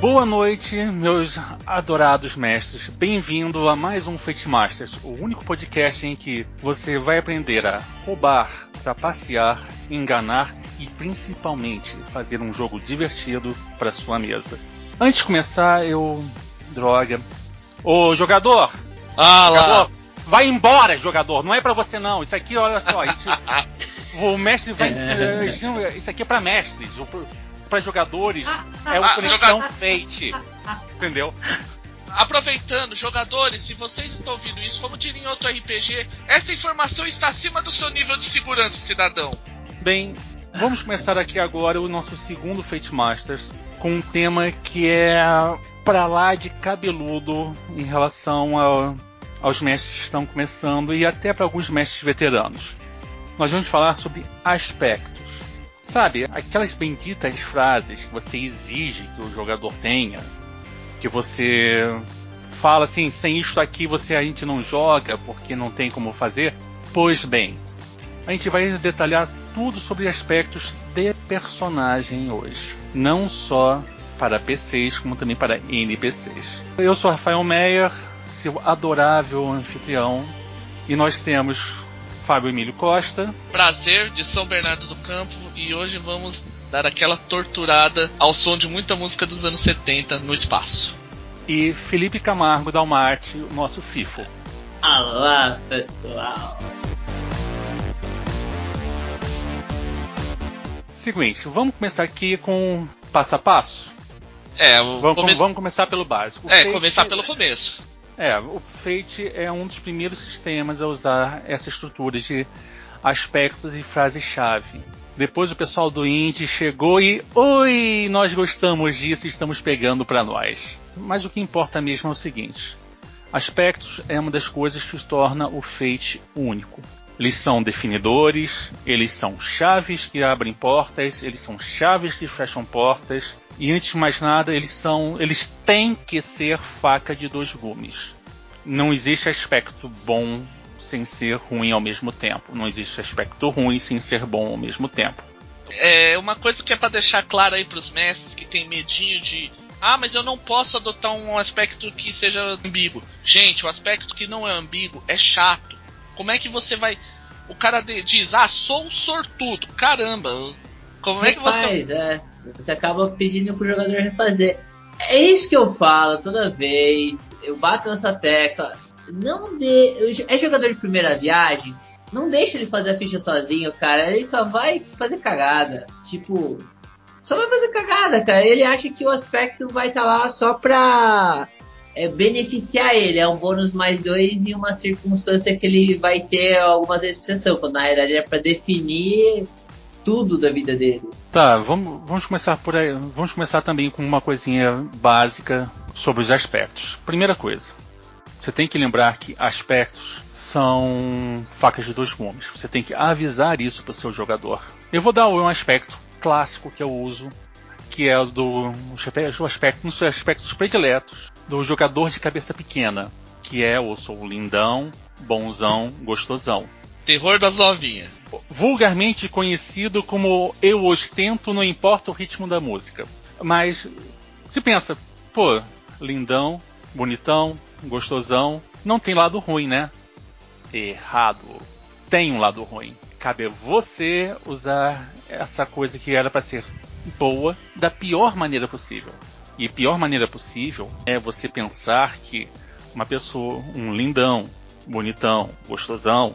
Boa noite, meus adorados mestres. Bem-vindo a mais um Fate Masters, o único podcast em que você vai aprender a roubar, trapacear, enganar e principalmente fazer um jogo divertido para sua mesa. Antes de começar, eu droga. Ô jogador! Ah jogador, lá! vai embora, jogador. Não é para você não. Isso aqui, olha só, gente, o mestre vai isso aqui é para mestres. O, para jogadores é o Ah, conexão fate. Entendeu? Aproveitando, jogadores, se vocês estão ouvindo isso, como diria em outro RPG, essa informação está acima do seu nível de segurança, cidadão. Bem, vamos começar aqui agora o nosso segundo Fate Masters com um tema que é pra lá de cabeludo em relação ao- aos mestres que estão começando e até para alguns mestres veteranos. Nós vamos falar sobre aspectos. Sabe, aquelas benditas frases que você exige que o jogador tenha, que você fala assim, sem isto aqui você a gente não joga porque não tem como fazer. Pois bem, a gente vai detalhar tudo sobre aspectos de personagem hoje, não só para PCs como também para NPCs. Eu sou Rafael Meyer, seu adorável anfitrião, e nós temos Fábio Emílio Costa, Prazer de São Bernardo do Campo e hoje vamos dar aquela torturada ao som de muita música dos anos 70 no espaço. e Felipe Camargo Dalmarte, o nosso FIFO. Olá, pessoal. Seguinte, vamos começar aqui com passo a passo. É, Vamos, come- vamos começar pelo básico. O é, Fate- começar pelo começo. É, o Fate é um dos primeiros sistemas a usar essa estrutura de aspectos e frases-chave. Depois o pessoal do Indie chegou e oi, nós gostamos disso e estamos pegando para nós. Mas o que importa mesmo é o seguinte: aspectos é uma das coisas que os torna o Fate único. Eles são definidores, eles são chaves que abrem portas, eles são chaves que fecham portas, e antes de mais nada, eles são. eles têm que ser faca de dois gumes. Não existe aspecto bom sem ser ruim ao mesmo tempo. Não existe aspecto ruim sem ser bom ao mesmo tempo. É uma coisa que é pra deixar claro aí pros mestres que tem medinho de ah, mas eu não posso adotar um aspecto que seja ambíguo. Gente, o aspecto que não é ambíguo é chato. Como é que você vai. O cara de- diz, ah, sou um sortudo. Caramba, como é que você. Refaz, é. Você acaba pedindo pro jogador refazer. É isso que eu falo toda vez. Eu bato nessa tecla. Não dê. É jogador de primeira viagem. Não deixa ele fazer a ficha sozinho, cara. Ele só vai fazer cagada. Tipo. Só vai fazer cagada, cara. Ele acha que o aspecto vai estar lá só pra é, beneficiar ele. É um bônus mais dois em uma circunstância que ele vai ter algumas vezes por sessão. Quando na realidade é pra definir tudo da vida dele. Tá, vamos, vamos começar por aí. Vamos começar também com uma coisinha básica sobre os aspectos. Primeira coisa, você tem que lembrar que aspectos são facas de dois gumes. Você tem que avisar isso para o seu jogador. Eu vou dar um aspecto clássico que eu uso, que é o do o aspecto, um dos aspectos prediletos do jogador de cabeça pequena, que é o sou lindão, bonzão, gostosão Terror das novinhas. vulgarmente conhecido como eu ostento, não importa o ritmo da música. Mas se pensa, pô, lindão, bonitão, gostosão, não tem lado ruim, né? Errado. Tem um lado ruim. Cabe a você usar essa coisa que era para ser boa da pior maneira possível. E pior maneira possível é você pensar que uma pessoa, um lindão, bonitão, gostosão,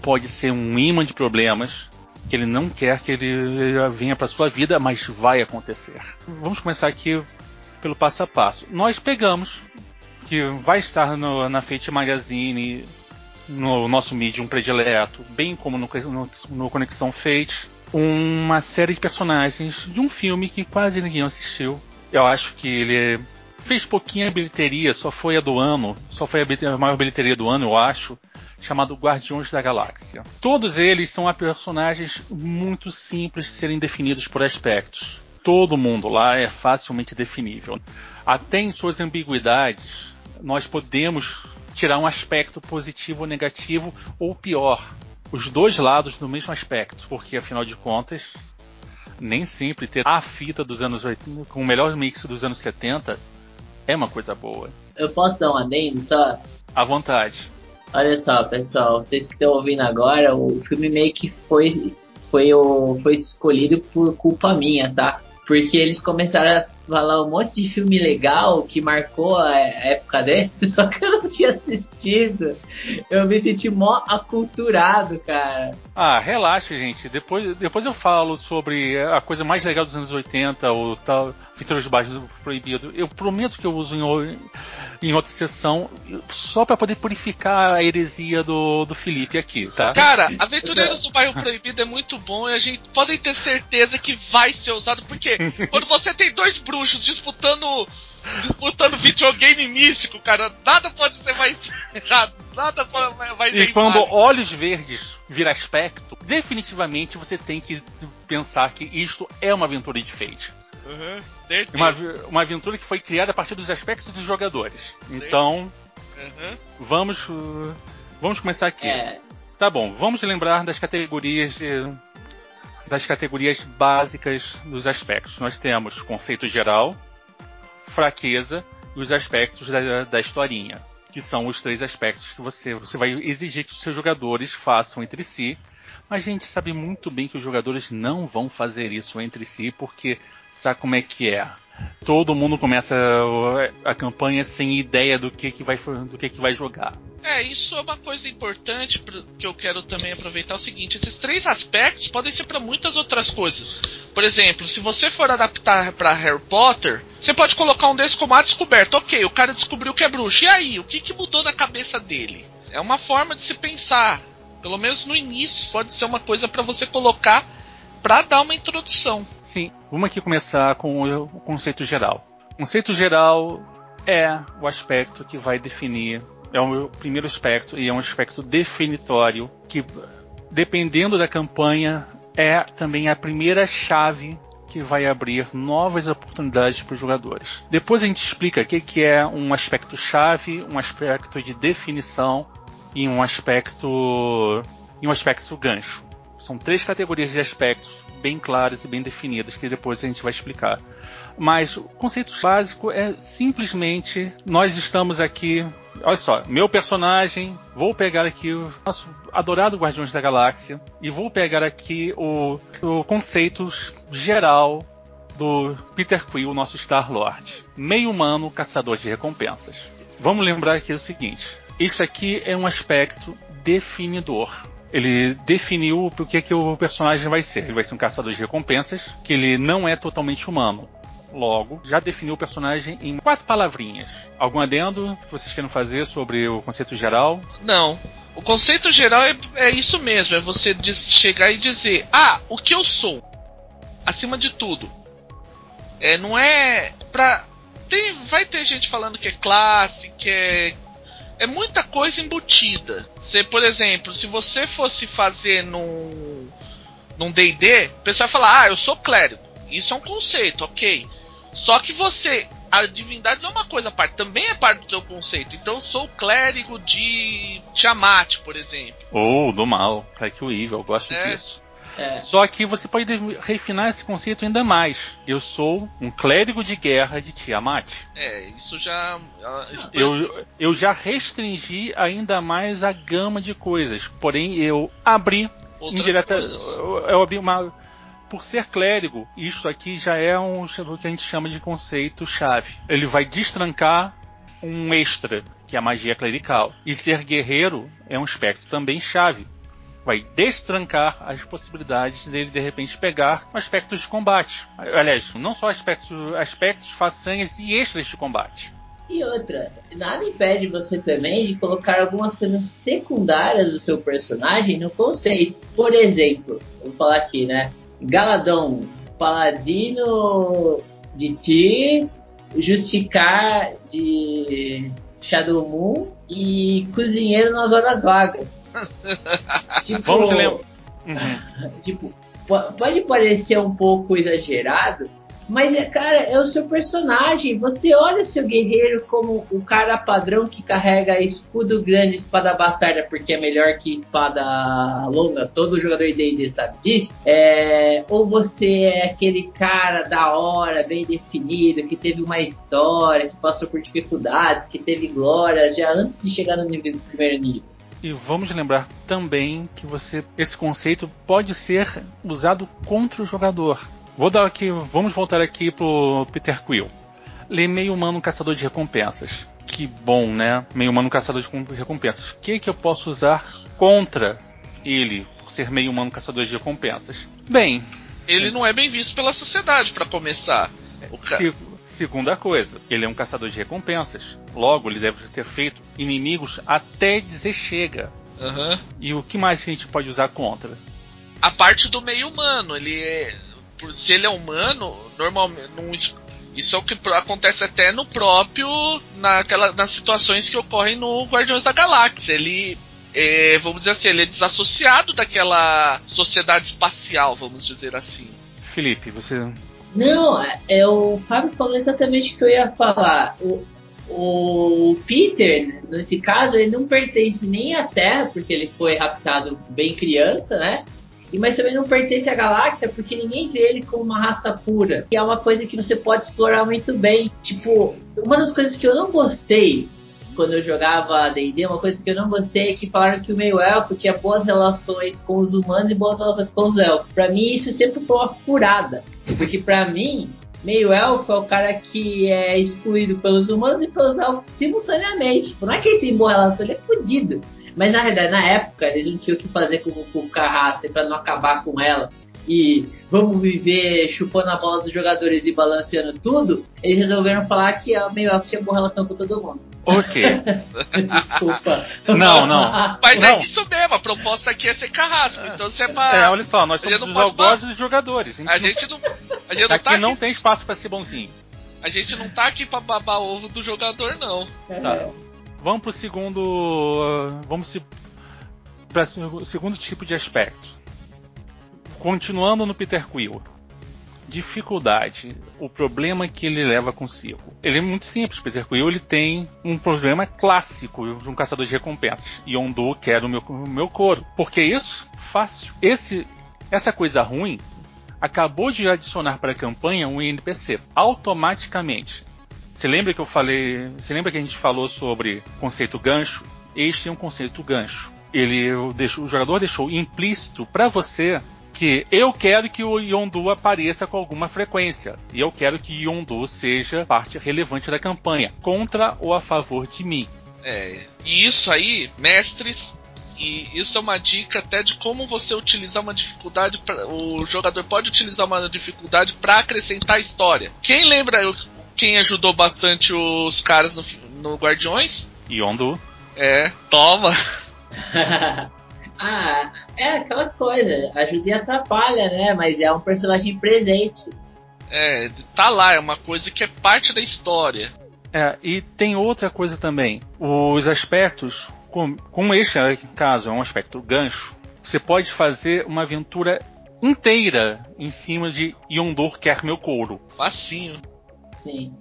pode ser um imã de problemas que ele não quer que ele venha para sua vida, mas vai acontecer. Vamos começar aqui pelo passo a passo. Nós pegamos que vai estar no, na Fate Magazine, no nosso medium predileto, bem como no, no, no Conexão Fate, uma série de personagens de um filme que quase ninguém assistiu. Eu acho que ele fez pouquinha bilheteria, só foi a do ano, só foi a, a maior bilheteria do ano, eu acho chamado Guardiões da Galáxia. Todos eles são personagens muito simples de serem definidos por aspectos. Todo mundo lá é facilmente definível. Até em suas ambiguidades, nós podemos tirar um aspecto positivo ou negativo, ou pior, os dois lados do mesmo aspecto, porque afinal de contas, nem sempre ter a fita dos anos 80 com o melhor mix dos anos 70 é uma coisa boa. Eu posso dar um adendo só? À vontade. Olha só, pessoal, vocês que estão ouvindo agora, o filme meio que foi, foi, foi escolhido por culpa minha, tá? Porque eles começaram a falar um monte de filme legal que marcou a época deles, só que eu não tinha assistido. Eu me senti mó aculturado, cara. Ah, relaxa, gente. Depois, depois eu falo sobre a coisa mais legal dos anos 80, o tal Feitos Baixos Proibido. Eu prometo que eu uso em, em outra sessão só para poder purificar a heresia do, do Felipe aqui, tá? Cara, Aventureiros do Bairro Proibido é muito bom e a gente pode ter certeza que vai ser usado, porque quando você tem dois bruxos disputando disputando videogame místico, cara, nada pode ser mais errado, nada vai E quando olhos verdes vira aspecto, definitivamente você tem que pensar que isto é uma aventura de Fate. Uhum, uma, uma aventura que foi criada a partir dos aspectos dos jogadores. Certo. Então, uhum. vamos vamos começar aqui. É. Tá bom, vamos lembrar das categorias de, das categorias básicas dos aspectos. Nós temos conceito geral, fraqueza e os aspectos da, da historinha, que são os três aspectos que você, você vai exigir que os seus jogadores façam entre si. Mas a gente sabe muito bem que os jogadores não vão fazer isso entre si, porque Sabe como é que é? Todo mundo começa a, a campanha sem ideia do que, que vai do que, que vai jogar. É, isso é uma coisa importante que eu quero também aproveitar é o seguinte, esses três aspectos podem ser para muitas outras coisas. Por exemplo, se você for adaptar para Harry Potter, você pode colocar um desses como a descoberta. OK, o cara descobriu que é bruxo. E aí, o que, que mudou na cabeça dele? É uma forma de se pensar. Pelo menos no início, pode ser uma coisa para você colocar para dar uma introdução. Sim, vamos aqui começar com o conceito geral. O conceito geral é o aspecto que vai definir, é o primeiro aspecto e é um aspecto definitório que, dependendo da campanha, é também a primeira chave que vai abrir novas oportunidades para os jogadores. Depois a gente explica o que é um aspecto chave, um aspecto de definição e um aspecto e um aspecto gancho. São três categorias de aspectos bem claras e bem definidas que depois a gente vai explicar. Mas o conceito básico é simplesmente nós estamos aqui. Olha só, meu personagem, vou pegar aqui o nosso adorado Guardiões da Galáxia e vou pegar aqui o, o conceito geral do Peter Quill, nosso Star Lord. Meio humano, caçador de recompensas. Vamos lembrar aqui o seguinte: isso aqui é um aspecto definidor ele definiu o que, que o personagem vai ser. Ele vai ser um caçador de recompensas, que ele não é totalmente humano. Logo, já definiu o personagem em quatro palavrinhas. Algum adendo que vocês queiram fazer sobre o conceito geral? Não. O conceito geral é, é isso mesmo: é você chegar e dizer, ah, o que eu sou, acima de tudo. É, não é pra. Tem, vai ter gente falando que é classe, que é é muita coisa embutida. Você, por exemplo, se você fosse fazer num num D&D, o pessoal falar: "Ah, eu sou clérigo". Isso é um conceito, OK. Só que você a divindade não é uma coisa à parte, também é parte do teu conceito. Então eu sou clérigo de Tiamat, por exemplo. Ou do mal, é que o evil, eu gosto é. disso. É. Só que você pode refinar esse conceito ainda mais. Eu sou um clérigo de guerra de Tiamat. É, isso já. Isso eu, eu já restringi ainda mais a gama de coisas. Porém, eu abri Outras indireta. Eu, eu abri uma. Por ser clérigo, isso aqui já é um, o que a gente chama de conceito chave. Ele vai destrancar um extra, que é a magia clerical. E ser guerreiro é um aspecto também chave vai destrancar as possibilidades dele de repente pegar aspectos de combate. Aliás, não só aspectos, aspectos, façanhas e extras de combate. E outra, nada impede você também de colocar algumas coisas secundárias do seu personagem no conceito. Por exemplo, vou falar aqui, né? Galadão, paladino de ti, justicar de Shadow Moon e cozinheiro nas horas vagas. tipo, Vamos lembrar. Uhum. tipo, pode parecer um pouco exagerado, Mas, é, cara, é o seu personagem. Você olha o seu guerreiro como o cara padrão que carrega escudo grande, espada bastarda, porque é melhor que espada longa. Todo jogador de D&D sabe disso. É... Ou você é aquele cara da hora, bem definido, que teve uma história, que passou por dificuldades, que teve glórias já antes de chegar no nível, primeiro nível. E vamos lembrar também que você esse conceito pode ser usado contra o jogador. Vou dar aqui, vamos voltar aqui pro Peter Quill. Ele é meio humano caçador de recompensas. Que bom, né? Meio humano caçador de recompensas. O que, que eu posso usar contra ele por ser meio humano caçador de recompensas? Bem, ele não é bem visto pela sociedade para começar. Ca... Se, segunda coisa, ele é um caçador de recompensas. Logo, ele deve ter feito inimigos até dizer chega. Uhum. E o que mais que a gente pode usar contra? A parte do meio humano, ele é por se ele é humano, normalmente não, isso é o que acontece até no próprio naquela nas situações que ocorrem no Guardiões da Galáxia. Ele é, vamos dizer assim, ele é desassociado daquela sociedade espacial, vamos dizer assim. Felipe, você não, é, é, o Fábio falou exatamente o que eu ia falar. O, o Peter, nesse caso, ele não pertence nem à Terra, porque ele foi raptado bem criança, né? E, mas também não pertence à galáxia porque ninguém vê ele como uma raça pura. Que é uma coisa que você pode explorar muito bem. Tipo, uma das coisas que eu não gostei quando eu jogava D&D, uma coisa que eu não gostei é que falaram que o meio elfo tinha boas relações com os humanos e boas relações com os elfos. Para mim isso sempre foi uma furada, porque para mim meio elfo é o cara que é excluído pelos humanos e pelos elfos simultaneamente. Tipo, não é que ele tem boa relação, ele é fodido. Mas na realidade, na época, eles não tinham o que fazer com, a raça para não acabar com ela. E vamos viver chupando a bola dos jogadores e balanceando tudo. Eles resolveram falar que a meio elfo tinha boa relação com todo mundo. Ok. Desculpa. Não, não. Mas não. é isso mesmo, a proposta aqui é ser carrasco. Então você é pra. É, olha só, nós somos os algozes dos jogadores. A gente não. A gente não tá aqui não tem espaço para ser bonzinho. A gente não tá aqui pra babar ovo do jogador, não. É. Tá. Vamos pro segundo. Uh, vamos se. Para o segundo tipo de aspecto. Continuando no Peter Quill. Dificuldade. O problema que ele leva consigo. Ele é muito simples. Peter Quill ele tem um problema clássico de um caçador de recompensas. Yondu quer o meu, o meu couro. Por que isso? Fácil. Esse, essa coisa ruim acabou de adicionar para a campanha um NPC automaticamente. Você lembra que eu falei? Você lembra que a gente falou sobre conceito gancho? Este é um conceito gancho. Ele deixou, o jogador deixou implícito para você que eu quero que o Yondu apareça com alguma frequência. E eu quero que Yondu seja parte relevante da campanha, contra ou a favor de mim. É, e isso aí, mestres, e isso é uma dica até de como você utilizar uma dificuldade. Pra, o jogador pode utilizar uma dificuldade para acrescentar história. Quem lembra quem ajudou bastante os caras no, no Guardiões? Yondu. É, toma. ah, é aquela coisa, ajuda e atrapalha, né? Mas é um personagem presente. É, tá lá, é uma coisa que é parte da história. É, e tem outra coisa também. Os aspectos, como, como este caso é um aspecto gancho, você pode fazer uma aventura inteira em cima de Yondur quer meu couro. Facinho. Sim.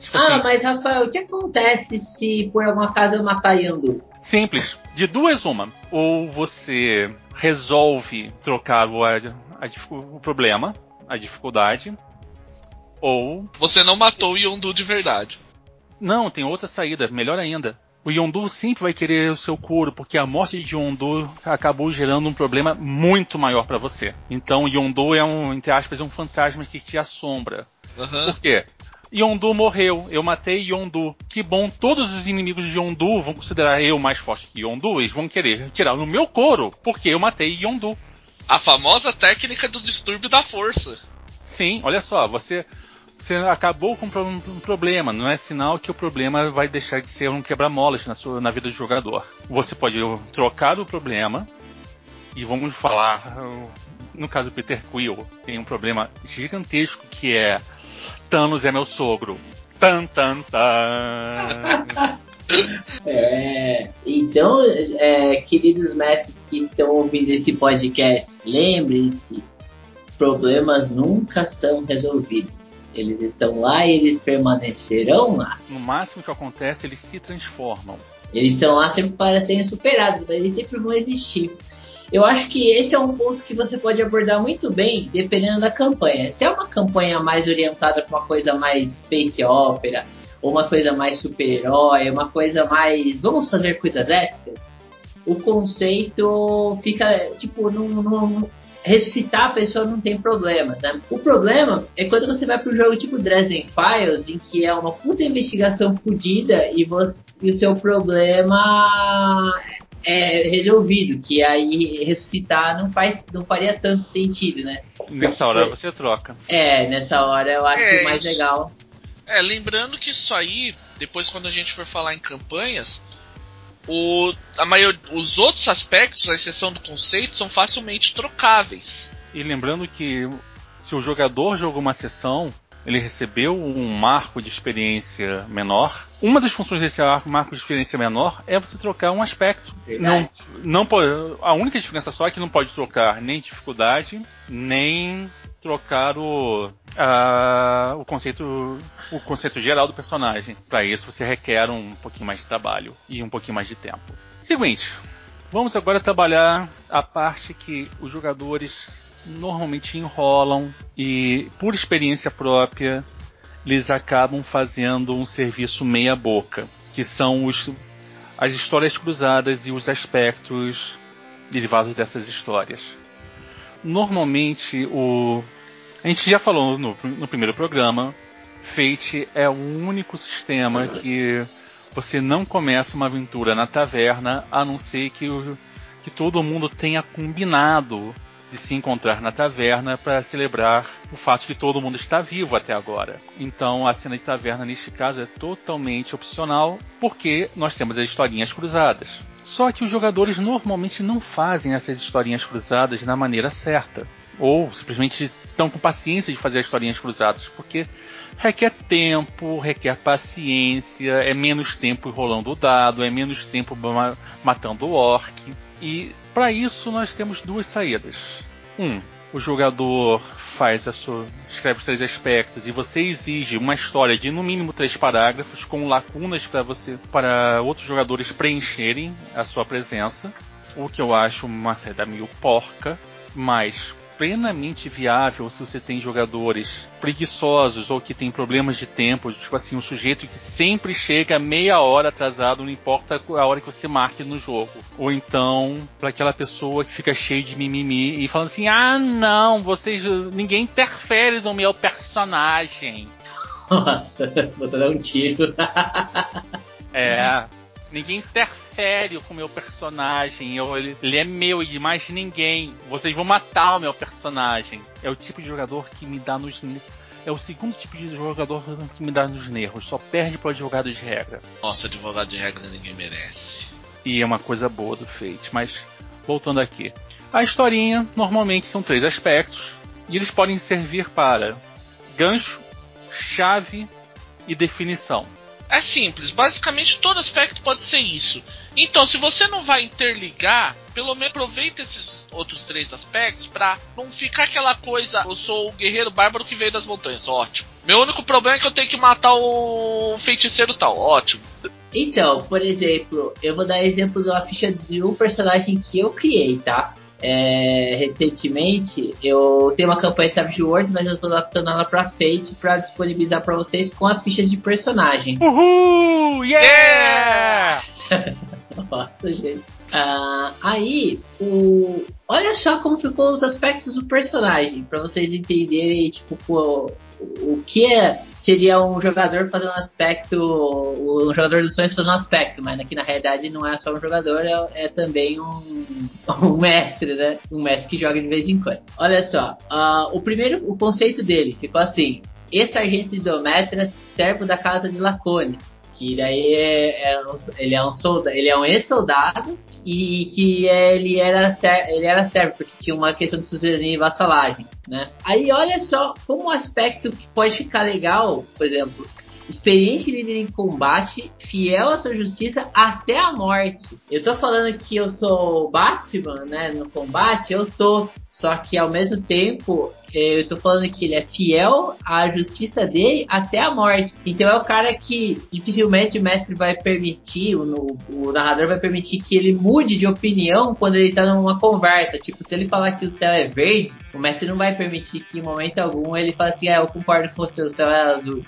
Tipo ah, assim, mas Rafael, o que acontece se por alguma casa eu matar Yandu? Simples. De duas, uma. Ou você resolve trocar o, a, a, o problema, a dificuldade, ou. Você não matou o Yondu de verdade. Não, tem outra saída, melhor ainda. O Yondu sempre vai querer o seu couro, porque a morte de Yondu acabou gerando um problema muito maior para você. Então Yondu é um, entre aspas, um fantasma que te assombra. Uhum. Por quê? Yondu morreu, eu matei Yondu. Que bom, todos os inimigos de Yondu vão considerar eu mais forte que Yondu, eles vão querer tirar no meu couro, porque eu matei Yondu. A famosa técnica do distúrbio da força. Sim, olha só, você você acabou com um problema, não é sinal que o problema vai deixar de ser um quebra-molas na, sua, na vida do jogador. Você pode trocar o problema, e vamos falar, no caso do Peter Quill, tem um problema gigantesco que é Thanos é meu sogro. Tan, tan, tan. É, então, é, queridos mestres que estão ouvindo esse podcast, lembrem-se problemas nunca são resolvidos. Eles estão lá e eles permanecerão lá. No máximo que acontece, eles se transformam. Eles estão lá sempre para serem superados, mas eles sempre vão existir. Eu acho que esse é um ponto que você pode abordar muito bem, dependendo da campanha. Se é uma campanha mais orientada para uma coisa mais space opera, ou uma coisa mais super-herói, uma coisa mais vamos fazer coisas épicas, o conceito fica tipo num, ressuscitar a pessoa não tem problema, né? O problema é quando você vai para um jogo tipo Dresden Files, em que é uma puta investigação fodida e, e o seu problema é resolvido, que aí ressuscitar não faz, não faria tanto sentido, né? Nessa hora você troca. É, nessa hora eu acho é, mais legal. É, lembrando que isso aí, depois quando a gente for falar em campanhas, o, a maior, os outros aspectos, à exceção do conceito, são facilmente trocáveis. E lembrando que se o jogador jogou uma sessão, ele recebeu um marco de experiência menor. Uma das funções desse marco de experiência menor é você trocar um aspecto. Não, não pode, a única diferença só é que não pode trocar nem dificuldade, nem trocar o, o conceito o conceito geral do personagem. Para isso você requer um pouquinho mais de trabalho e um pouquinho mais de tempo. Seguinte, vamos agora trabalhar a parte que os jogadores normalmente enrolam e, por experiência própria, eles acabam fazendo um serviço meia-boca, que são os, as histórias cruzadas e os aspectos derivados dessas histórias. Normalmente, o, a gente já falou no, no primeiro programa, Fate é o único sistema que você não começa uma aventura na taverna a não ser que, que todo mundo tenha combinado de se encontrar na taverna para celebrar o fato de todo mundo está vivo até agora. Então a cena de taverna neste caso é totalmente opcional porque nós temos as historinhas cruzadas. Só que os jogadores normalmente não fazem essas historinhas cruzadas da maneira certa. Ou simplesmente estão com paciência de fazer as historinhas cruzadas, porque requer tempo, requer paciência, é menos tempo rolando o dado, é menos tempo matando o orc. E para isso nós temos duas saídas. Um, o jogador faz a sua, escreve os três aspectos e você exige uma história de no mínimo três parágrafos com lacunas para você para outros jogadores preencherem a sua presença, o que eu acho uma saída meio porca, mas plenamente viável se você tem jogadores preguiçosos ou que tem problemas de tempo, tipo assim, um sujeito que sempre chega meia hora atrasado, não importa a hora que você marque no jogo. Ou então, para aquela pessoa que fica cheio de mimimi e falando assim: "Ah, não, vocês ninguém interfere no meu personagem". Nossa, vou dar um tiro. é, ninguém interfere com o meu personagem. Eu, ele, ele, é meu e de mais ninguém. Vocês vão matar o meu personagem. É o tipo de jogador que me dá nos. É o segundo tipo de jogador que me dá nos nervos. Só perde pro advogado de regra. Nossa, advogado de regra ninguém merece. E é uma coisa boa do Fate. Mas, voltando aqui. A historinha normalmente são três aspectos. E eles podem servir para gancho, chave e definição. É simples, basicamente todo aspecto pode ser isso. Então, se você não vai interligar, pelo menos aproveita esses outros três aspectos para não ficar aquela coisa, eu sou o guerreiro bárbaro que veio das montanhas, ótimo. Meu único problema é que eu tenho que matar o feiticeiro tal, ótimo. Então, por exemplo, eu vou dar exemplo de uma ficha de um personagem que eu criei, tá? É, recentemente eu tenho uma campanha Savage Worlds, mas eu estou adaptando ela para Fate para disponibilizar para vocês com as fichas de personagem. Uhul! Yeah! Nossa, gente. Uh, aí, o... olha só como ficou os aspectos do personagem, para vocês entenderem, tipo, o, o que é, seria um jogador fazendo aspecto, um jogador dos sonhos fazendo aspecto, mas aqui na realidade não é só um jogador, é, é também um, um, mestre, né? Um mestre que joga de vez em quando. Olha só, uh, o primeiro, o conceito dele ficou assim: esse agente de Dometra, servo da casa de Lacones que daí é, é um, ele é um soldado, ele é um ex-soldado e que ele era ele era servo porque tinha uma questão de suzerania e vassalagem, né? Aí olha só como um aspecto que pode ficar legal, por exemplo, experiente líder em combate, fiel à sua justiça até a morte. Eu tô falando que eu sou Batman, né, no combate, eu tô só que ao mesmo tempo é, eu tô falando que ele é fiel à justiça dele até a morte. Então é o cara que dificilmente o mestre vai permitir, o, o narrador vai permitir que ele mude de opinião quando ele tá numa conversa. Tipo, se ele falar que o céu é verde, o mestre não vai permitir que em momento algum ele fale assim, ah, eu concordo com você, o céu é azul.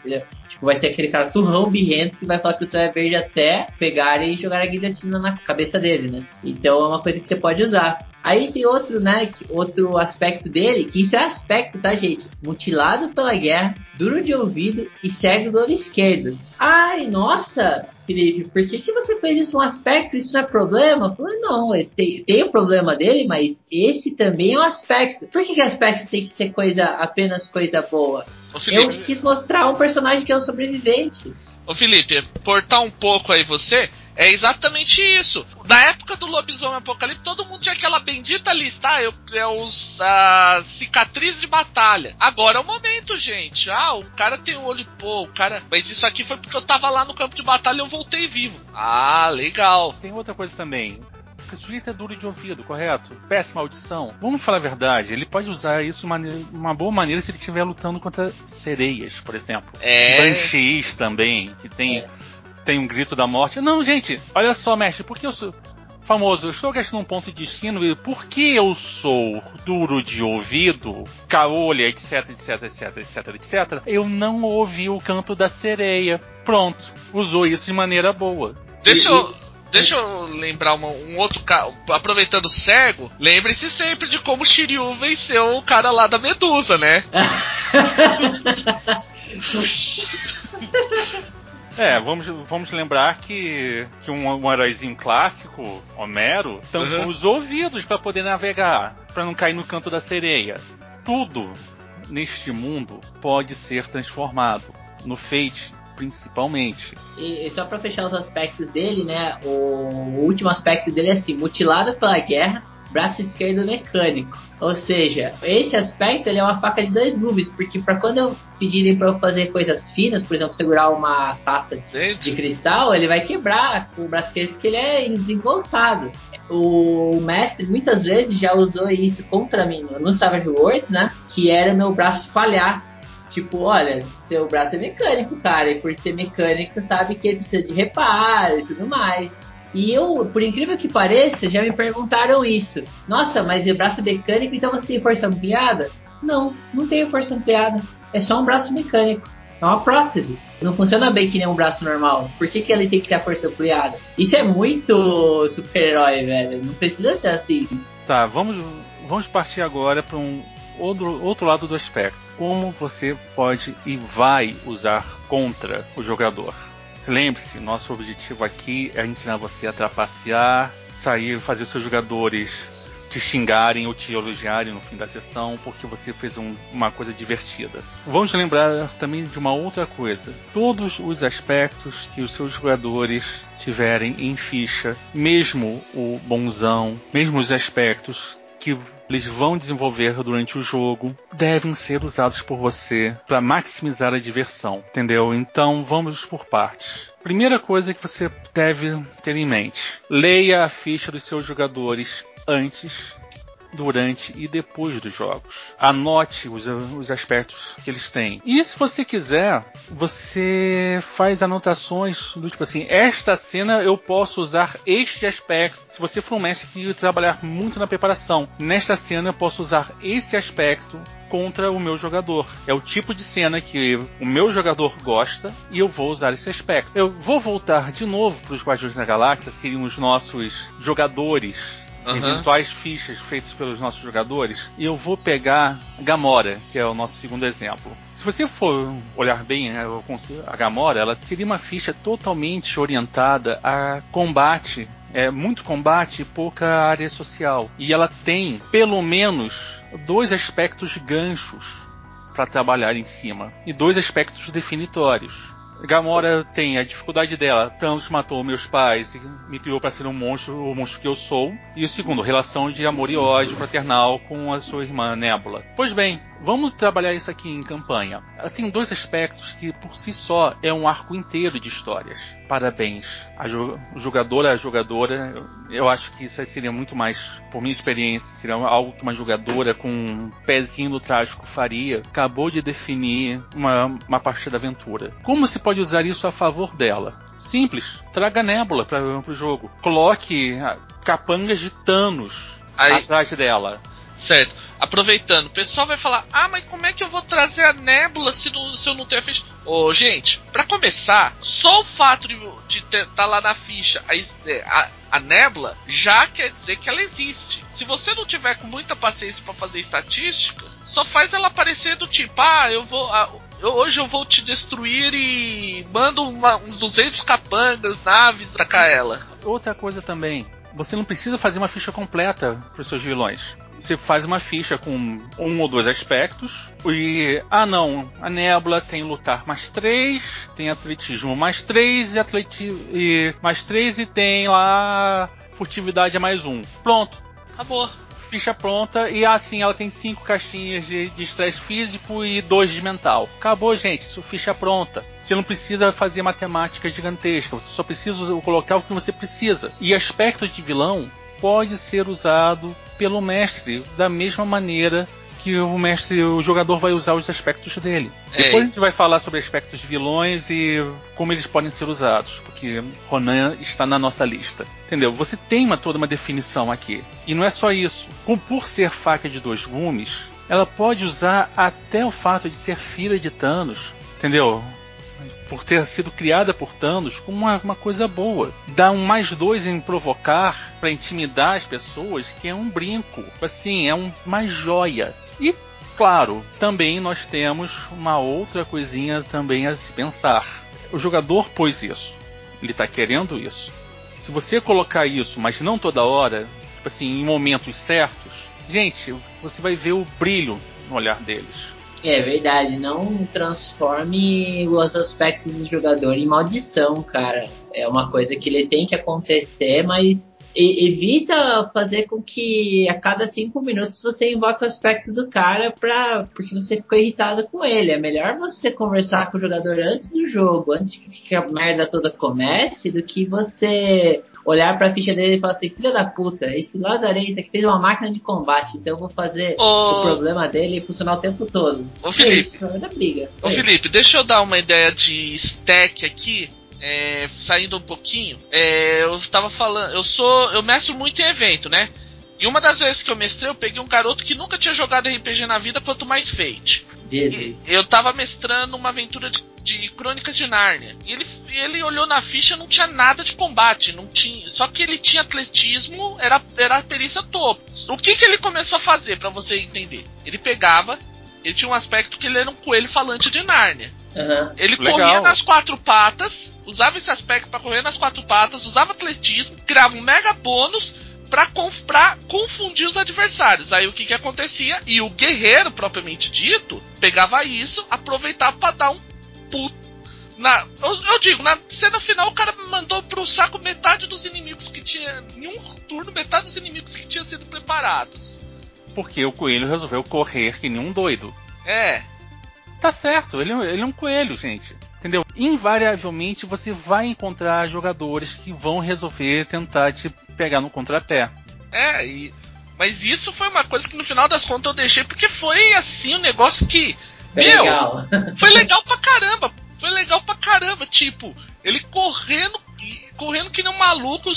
Vai ser aquele cara turrão birrento que vai falar que o céu é verde até pegar e jogar a guilhotina na cabeça dele, né? Então é uma coisa que você pode usar. Aí tem outro, né, outro aspecto dele, que isso é aspecto, tá, gente? Mutilado pela guerra, duro de ouvido e cego do olho esquerdo. Ai, nossa, Felipe, por que, que você fez isso um aspecto? Isso não é problema? Eu falei, não, tem, tem o problema dele, mas esse também é um aspecto. Por que, que aspecto tem que ser coisa apenas coisa boa? Eu quis mostrar um personagem que é um sobrevivente. Ô Felipe, portar um pouco aí você, é exatamente isso. Na época do lobisomem apocalipse, todo mundo tinha aquela bendita lista. Ah, eu, é os a cicatriz de batalha. Agora é o momento, gente. Ah, o cara tem o olho pô, o cara. Mas isso aqui foi porque eu tava lá no campo de batalha e eu voltei vivo. Ah, legal. Tem outra coisa também. Porque o sujeito é duro de ouvido, correto? Péssima audição. Vamos falar a verdade, ele pode usar isso de uma boa maneira se ele estiver lutando contra sereias, por exemplo. É. Banshees também, que tem. É tem um grito da morte. Não, gente, olha só, mestre, porque eu sou famoso, eu estou gastando um ponto de destino e porque eu sou duro de ouvido, caolha, etc, etc, etc, etc, etc, eu não ouvi o canto da sereia. Pronto, usou isso de maneira boa. Deixa eu. Deixa eu lembrar uma, um outro cara. Aproveitando cego, lembre-se sempre de como Shiryu venceu o cara lá da Medusa, né? É, vamos, vamos lembrar que, que um, um heróizinho clássico, Homero, tampou uhum. os ouvidos para poder navegar, para não cair no canto da sereia. Tudo neste mundo pode ser transformado. No Fate, principalmente. E, e só para fechar os aspectos dele, né? O, o último aspecto dele é assim: mutilado pela guerra braço esquerdo mecânico. Ou seja, esse aspecto ele é uma faca de dois gumes, porque para quando eu pedirem para eu fazer coisas finas, por exemplo, segurar uma taça de, de, cristal, ele vai quebrar o braço esquerdo porque ele é desengonçado. O mestre muitas vezes já usou isso contra mim no Savage Worlds, né? Que era meu braço falhar. Tipo, olha, seu braço é mecânico, cara, e por ser mecânico você sabe que ele precisa de reparo e tudo mais. E eu, por incrível que pareça, já me perguntaram isso. Nossa, mas é braço mecânico, então você tem força ampliada? Não, não tenho força ampliada. É só um braço mecânico. É uma prótese. Não funciona bem que nem um braço normal. Por que, que ele tem que ter a força ampliada? Isso é muito super-herói, velho. Não precisa ser assim. Tá, vamos, vamos partir agora para um outro, outro lado do aspecto. Como você pode e vai usar contra o jogador. Lembre-se, nosso objetivo aqui é ensinar você a trapacear, sair, fazer seus jogadores te xingarem ou te elogiarem no fim da sessão porque você fez um, uma coisa divertida. Vamos lembrar também de uma outra coisa: todos os aspectos que os seus jogadores tiverem em ficha, mesmo o bonzão, mesmo os aspectos que eles vão desenvolver durante o jogo devem ser usados por você para maximizar a diversão, entendeu? Então vamos por partes. Primeira coisa que você deve ter em mente: leia a ficha dos seus jogadores antes durante e depois dos jogos. Anote os, os aspectos que eles têm. E se você quiser, você faz anotações do tipo assim: esta cena eu posso usar este aspecto. Se você for um mestre que trabalhar muito na preparação, nesta cena eu posso usar esse aspecto contra o meu jogador. É o tipo de cena que o meu jogador gosta e eu vou usar esse aspecto. Eu vou voltar de novo para os Guardiões da Galáxia, seriam os nossos jogadores uhum. eventuais fichas feitas pelos nossos jogadores. E eu vou pegar Gamora, que é o nosso segundo exemplo. Se você for olhar bem né, a Gamora, ela seria uma ficha totalmente orientada a combate, é muito combate e pouca área social. E ela tem pelo menos dois aspectos ganchos para trabalhar em cima e dois aspectos definitórios. Gamora tem a dificuldade dela. Thanos matou meus pais e me criou para ser um monstro, o monstro que eu sou. E o segundo, relação de amor e ódio fraternal com a sua irmã Nebula. Pois bem, Vamos trabalhar isso aqui em campanha. Ela tem dois aspectos que por si só é um arco inteiro de histórias. Parabéns. A jogadora, a jogadora, eu acho que isso seria muito mais, por minha experiência, seria algo que uma jogadora com um pezinho no trágico faria. Acabou de definir uma, uma parte da aventura. Como se pode usar isso a favor dela? Simples. Traga Nebula para o jogo. Coloque capangas de Thanos Aí... atrás dela. Certo. Aproveitando, o pessoal vai falar: Ah, mas como é que eu vou trazer a nébula se, não, se eu não tenho a ficha? Ô, gente, para começar, só o fato de estar tá lá na ficha a, é, a, a nébula já quer dizer que ela existe. Se você não tiver com muita paciência para fazer estatística, só faz ela aparecer do tipo: Ah, eu vou. Ah, hoje eu vou te destruir e mando uma, uns 200 capangas, naves, atacar ela. Outra coisa também, você não precisa fazer uma ficha completa para os seus vilões. Você faz uma ficha com um ou dois aspectos. E. Ah, não. A nébula tem lutar mais três, tem atletismo mais três e, atleti e mais três e tem lá furtividade mais um. Pronto. Acabou ficha pronta e assim ela tem cinco caixinhas de estresse físico e dois de mental. Acabou, gente, isso ficha pronta. Você não precisa fazer matemática gigantesca, você só precisa colocar o que você precisa. E aspecto de vilão pode ser usado pelo mestre da mesma maneira que o mestre, o jogador vai usar os aspectos dele. É. Depois a gente vai falar sobre aspectos de vilões e como eles podem ser usados, porque Ronan está na nossa lista. Entendeu? Você tem uma, toda uma definição aqui. E não é só isso. Como por ser faca de dois gumes, ela pode usar até o fato de ser filha de Thanos. Entendeu? Por ter sido criada por Thanos como uma, uma coisa boa. Dá um mais dois em provocar para intimidar as pessoas, que é um brinco. Assim, é um, uma joia. E claro, também nós temos uma outra coisinha também a se pensar. O jogador pôs isso. Ele está querendo isso. Se você colocar isso, mas não toda hora, tipo assim, em momentos certos, gente, você vai ver o brilho no olhar deles. É verdade, não transforme os aspectos do jogador em maldição, cara. É uma coisa que ele tem que acontecer, mas evita fazer com que a cada cinco minutos você invoque o aspecto do cara pra, porque você ficou irritado com ele. É melhor você conversar com o jogador antes do jogo, antes que a merda toda comece, do que você olhar pra ficha dele e falar assim, filha da puta, esse Lazareta que fez uma máquina de combate, então eu vou fazer Ô... o problema dele funcionar o tempo todo. Ô Felipe, é isso, é briga. Ô Felipe, deixa eu dar uma ideia de stack aqui. É, saindo um pouquinho, é, eu tava falando, eu sou, eu mestro muito em evento, né? E uma das vezes que eu mestrei, eu peguei um garoto que nunca tinha jogado RPG na vida, quanto mais Fate. Eu tava mestrando uma aventura de, de Crônicas de Nárnia. E ele, ele olhou na ficha não tinha nada de combate. não tinha Só que ele tinha atletismo, era, era a perícia topo. O que, que ele começou a fazer, para você entender? Ele pegava, ele tinha um aspecto que ele era um coelho falante de Nárnia. Uhum. Ele Legal. corria nas quatro patas, usava esse aspecto para correr nas quatro patas, usava atletismo, criava um mega bônus pra, pra confundir os adversários. Aí o que que acontecia? E o guerreiro, propriamente dito, pegava isso, aproveitava para dar um puto. Na, eu, eu, digo, na cena final o cara mandou pro saco metade dos inimigos que tinha. Em um turno, metade dos inimigos que tinham sido preparados. Porque o coelho resolveu correr que nem um doido. É. Tá certo, ele, ele é um coelho, gente. Entendeu? Invariavelmente você vai encontrar jogadores que vão resolver tentar te pegar no contrapé. É, e... mas isso foi uma coisa que no final das contas eu deixei porque foi assim um negócio que. Foi meu, legal. foi legal pra caramba. Foi legal pra caramba. Tipo, ele correndo correndo que nem um maluco.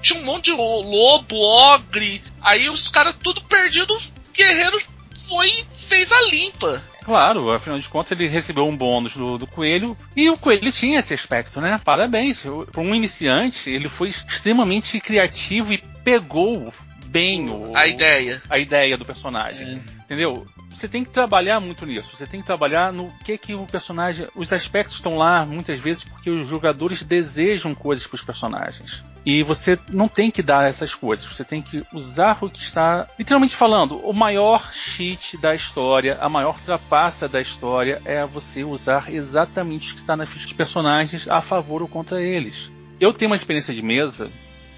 Tinha um monte de lobo, ogre. Aí os caras tudo perdido. O guerreiro foi e fez a limpa. Claro, afinal de contas ele recebeu um bônus do, do coelho e o coelho tinha esse aspecto, né? Parabéns. Para um iniciante, ele foi extremamente criativo e pegou bem o, a ideia. A ideia do personagem. É. Entendeu? Você tem que trabalhar muito nisso. Você tem que trabalhar no que que o personagem. Os aspectos estão lá muitas vezes porque os jogadores desejam coisas para os personagens. E você não tem que dar essas coisas, você tem que usar o que está. Literalmente falando, o maior cheat da história, a maior trapaça da história é você usar exatamente o que está na ficha de personagens a favor ou contra eles. Eu tenho uma experiência de mesa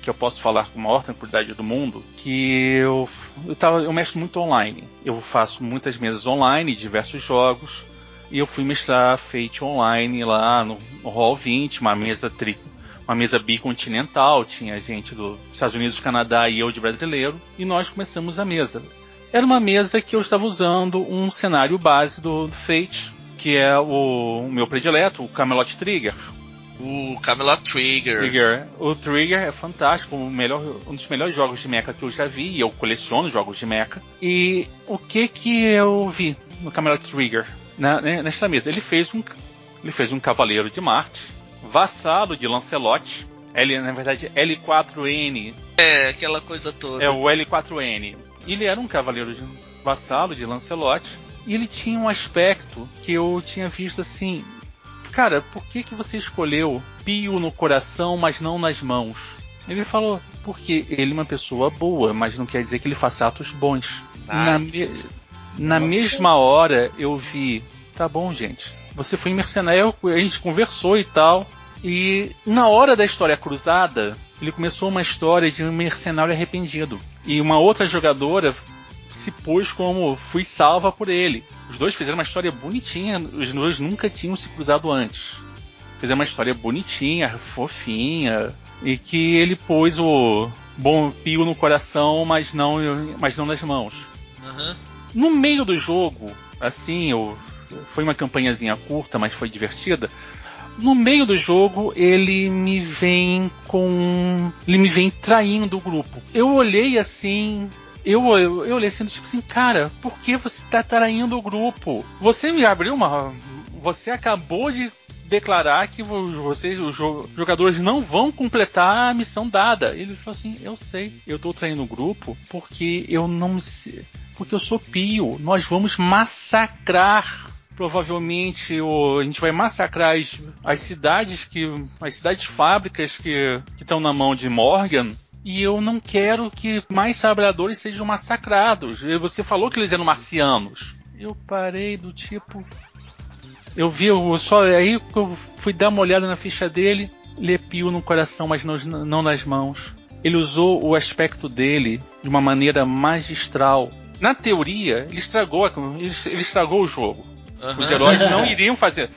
que eu posso falar com a maior tranquilidade do mundo, que eu, eu, tava, eu mestro muito online. Eu faço muitas mesas online, diversos jogos, e eu fui mestrar Fate online lá no, Hall 20, uma mesa tri, uma mesa bicontinental, tinha gente dos Estados Unidos, Canadá e eu de brasileiro, e nós começamos a mesa. Era uma mesa que eu estava usando um cenário base do, do Fate, que é o, o meu predileto, o Camelot Trigger, o Camelot Trigger. Trigger. O Trigger é fantástico, o melhor, um dos melhores jogos de mecha que eu já vi, e eu coleciono jogos de mecha. E o que que eu vi no Camelot Trigger na, nesta mesa? Ele fez um ele fez um Cavaleiro de Marte, vassalo de Lancelot, L, na verdade L4N. É, aquela coisa toda. É o L4N. Ele era um cavaleiro de vassalo de Lancelot e ele tinha um aspecto que eu tinha visto assim, cara, por que, que você escolheu pio no coração, mas não nas mãos? Ele falou, porque ele é uma pessoa boa, mas não quer dizer que ele faça atos bons. Nice. Na, me na mesma hora eu vi, tá bom, gente. Você foi mercenário, a gente conversou e tal. E na hora da história cruzada, ele começou uma história de um mercenário arrependido. E uma outra jogadora se pôs como fui salva por ele. Os dois fizeram uma história bonitinha, os dois nunca tinham se cruzado antes. Fizeram uma história bonitinha, fofinha, e que ele pôs o bom pio no coração, mas não, mas não nas mãos. Uhum. No meio do jogo, assim, eu, foi uma campanhazinha curta, mas foi divertida. No meio do jogo, ele me vem com. Ele me vem traindo o grupo. Eu olhei assim, eu, eu, eu olhei assim, tipo assim, cara, por que você está traindo o grupo? Você me abriu uma. Você acabou de declarar que vocês, os jogadores, não vão completar a missão dada. Ele falou assim: Eu sei, eu estou traindo o grupo porque eu não Porque eu sou pio. Nós vamos massacrar provavelmente o, a gente vai massacrar as, as cidades que as cidades fábricas que estão na mão de Morgan e eu não quero que mais sabradores sejam massacrados. Você falou que eles eram marcianos. Eu parei do tipo. Eu vi o só aí eu fui dar uma olhada na ficha dele, lepiu no coração, mas não, não nas mãos. Ele usou o aspecto dele de uma maneira magistral. Na teoria, ele estragou, ele estragou o jogo. Uhum. Os heróis não iriam fazer.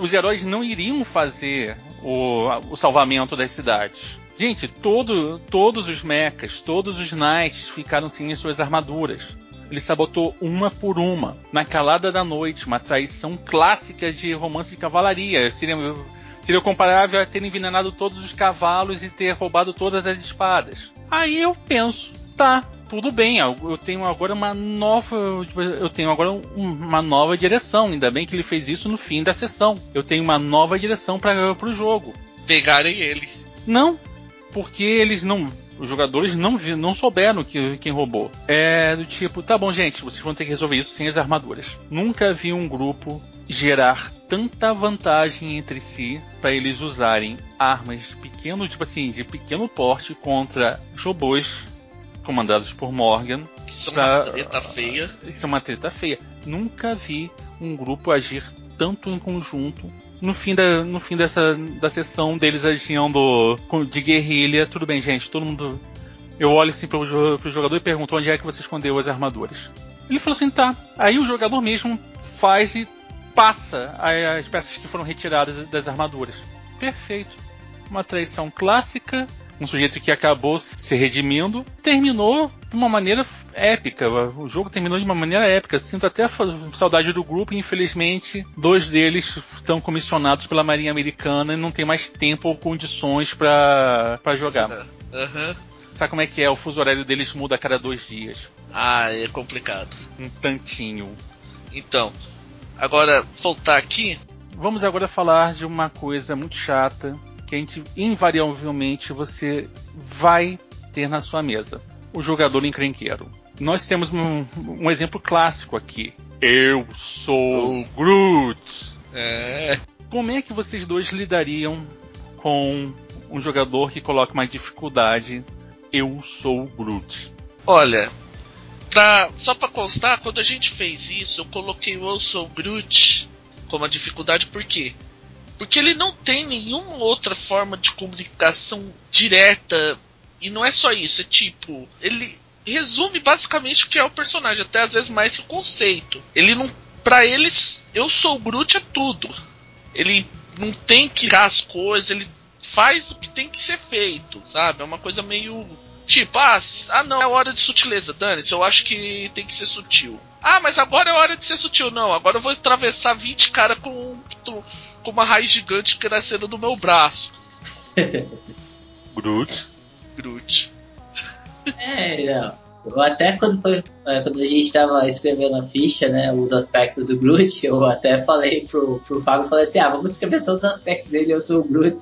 Os heróis não iriam fazer o, o salvamento das cidades. Gente, todo, todos os mechas, todos os knights ficaram sem as suas armaduras. Ele sabotou uma por uma. Na calada da noite, uma traição clássica de romance de cavalaria. Seria, seria comparável a ter envenenado todos os cavalos e ter roubado todas as espadas. Aí eu penso, tá, tudo bem, eu tenho agora uma nova. Eu tenho agora uma nova direção. Ainda bem que ele fez isso no fim da sessão. Eu tenho uma nova direção para o jogo. Pegarem ele. Não, porque eles não. Os jogadores não, não souberam que, quem roubou. É do tipo, tá bom, gente, vocês vão ter que resolver isso sem as armaduras. Nunca vi um grupo gerar tanta vantagem entre si para eles usarem armas de pequeno, tipo assim, de pequeno porte contra robôs comandados por Morgan. São pra, uma treta feia. Isso é uma treta feia. Nunca vi um grupo agir tanto em conjunto. No fim da, no fim dessa da sessão deles agindo de guerrilha, tudo bem, gente, todo mundo. Eu olho assim pro, pro jogador e pergunto onde é que você escondeu as armaduras. Ele falou assim, tá. Aí o jogador mesmo faz e passa as peças que foram retiradas das armaduras. Perfeito. Uma traição clássica um sujeito que acabou se redimindo, terminou de uma maneira épica. O jogo terminou de uma maneira épica. Sinto até saudade do grupo infelizmente dois deles estão comissionados pela Marinha Americana e não tem mais tempo ou condições para jogar. Uhum. Sabe como é que é? O fuso horário deles muda a cada dois dias. Ah, é complicado. Um tantinho. Então, agora voltar aqui. Vamos agora falar de uma coisa muito chata que a gente invariavelmente você vai ter na sua mesa. O jogador encrenqueiro. Nós temos um, um exemplo clássico aqui. Eu sou oh. Groot. É. Como é que vocês dois lidariam com um jogador que coloca uma dificuldade? Eu sou Groot. Olha, pra, só para constar, quando a gente fez isso, eu coloquei o Eu sou Groot como a dificuldade, por quê? Porque ele não tem nenhuma outra forma de comunicação direta E não é só isso, é tipo, ele resume basicamente o que é o personagem, até às vezes mais que o conceito. Ele não. Pra eles, eu sou o Groot é tudo. Ele não tem que criar as coisas, ele faz o que tem que ser feito, sabe? É uma coisa meio. Tipo, ah, ah não, é hora de sutileza, dane-se, eu acho que tem que ser sutil. Ah, mas agora é hora de ser sutil. Não, agora eu vou atravessar 20 caras com, com uma raiz gigante crescendo no meu braço. Groot. Groot. É, não. Eu até quando foi é, quando a gente estava escrevendo a ficha, né, os aspectos do Groot, eu até falei pro, pro Fábio, falei assim, ah, vamos escrever todos os aspectos dele, eu sou o Groot.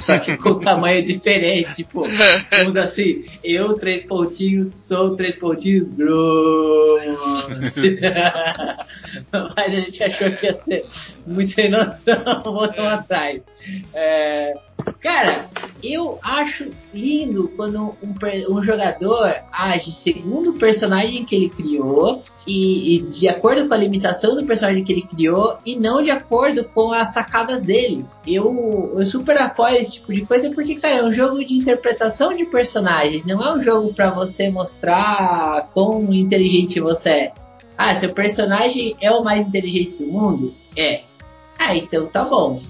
Só que com tamanho diferente, tipo, vamos assim, eu três pontinhos, sou três pontinhos, Groot. Mas a gente achou que ia ser muito sem noção, botou atrás. É, cara, eu acho lindo quando um, um, jogador age segundo o personagem que ele criou e, e, de acordo com a limitação do personagem que ele criou e não de acordo com as sacadas dele. Eu, eu super apoio esse tipo de coisa porque, cara, é um jogo de interpretação de personagens, não é um jogo para você mostrar quão inteligente você é. Ah, seu personagem é o mais inteligente do mundo? É. Ah, então tá bom.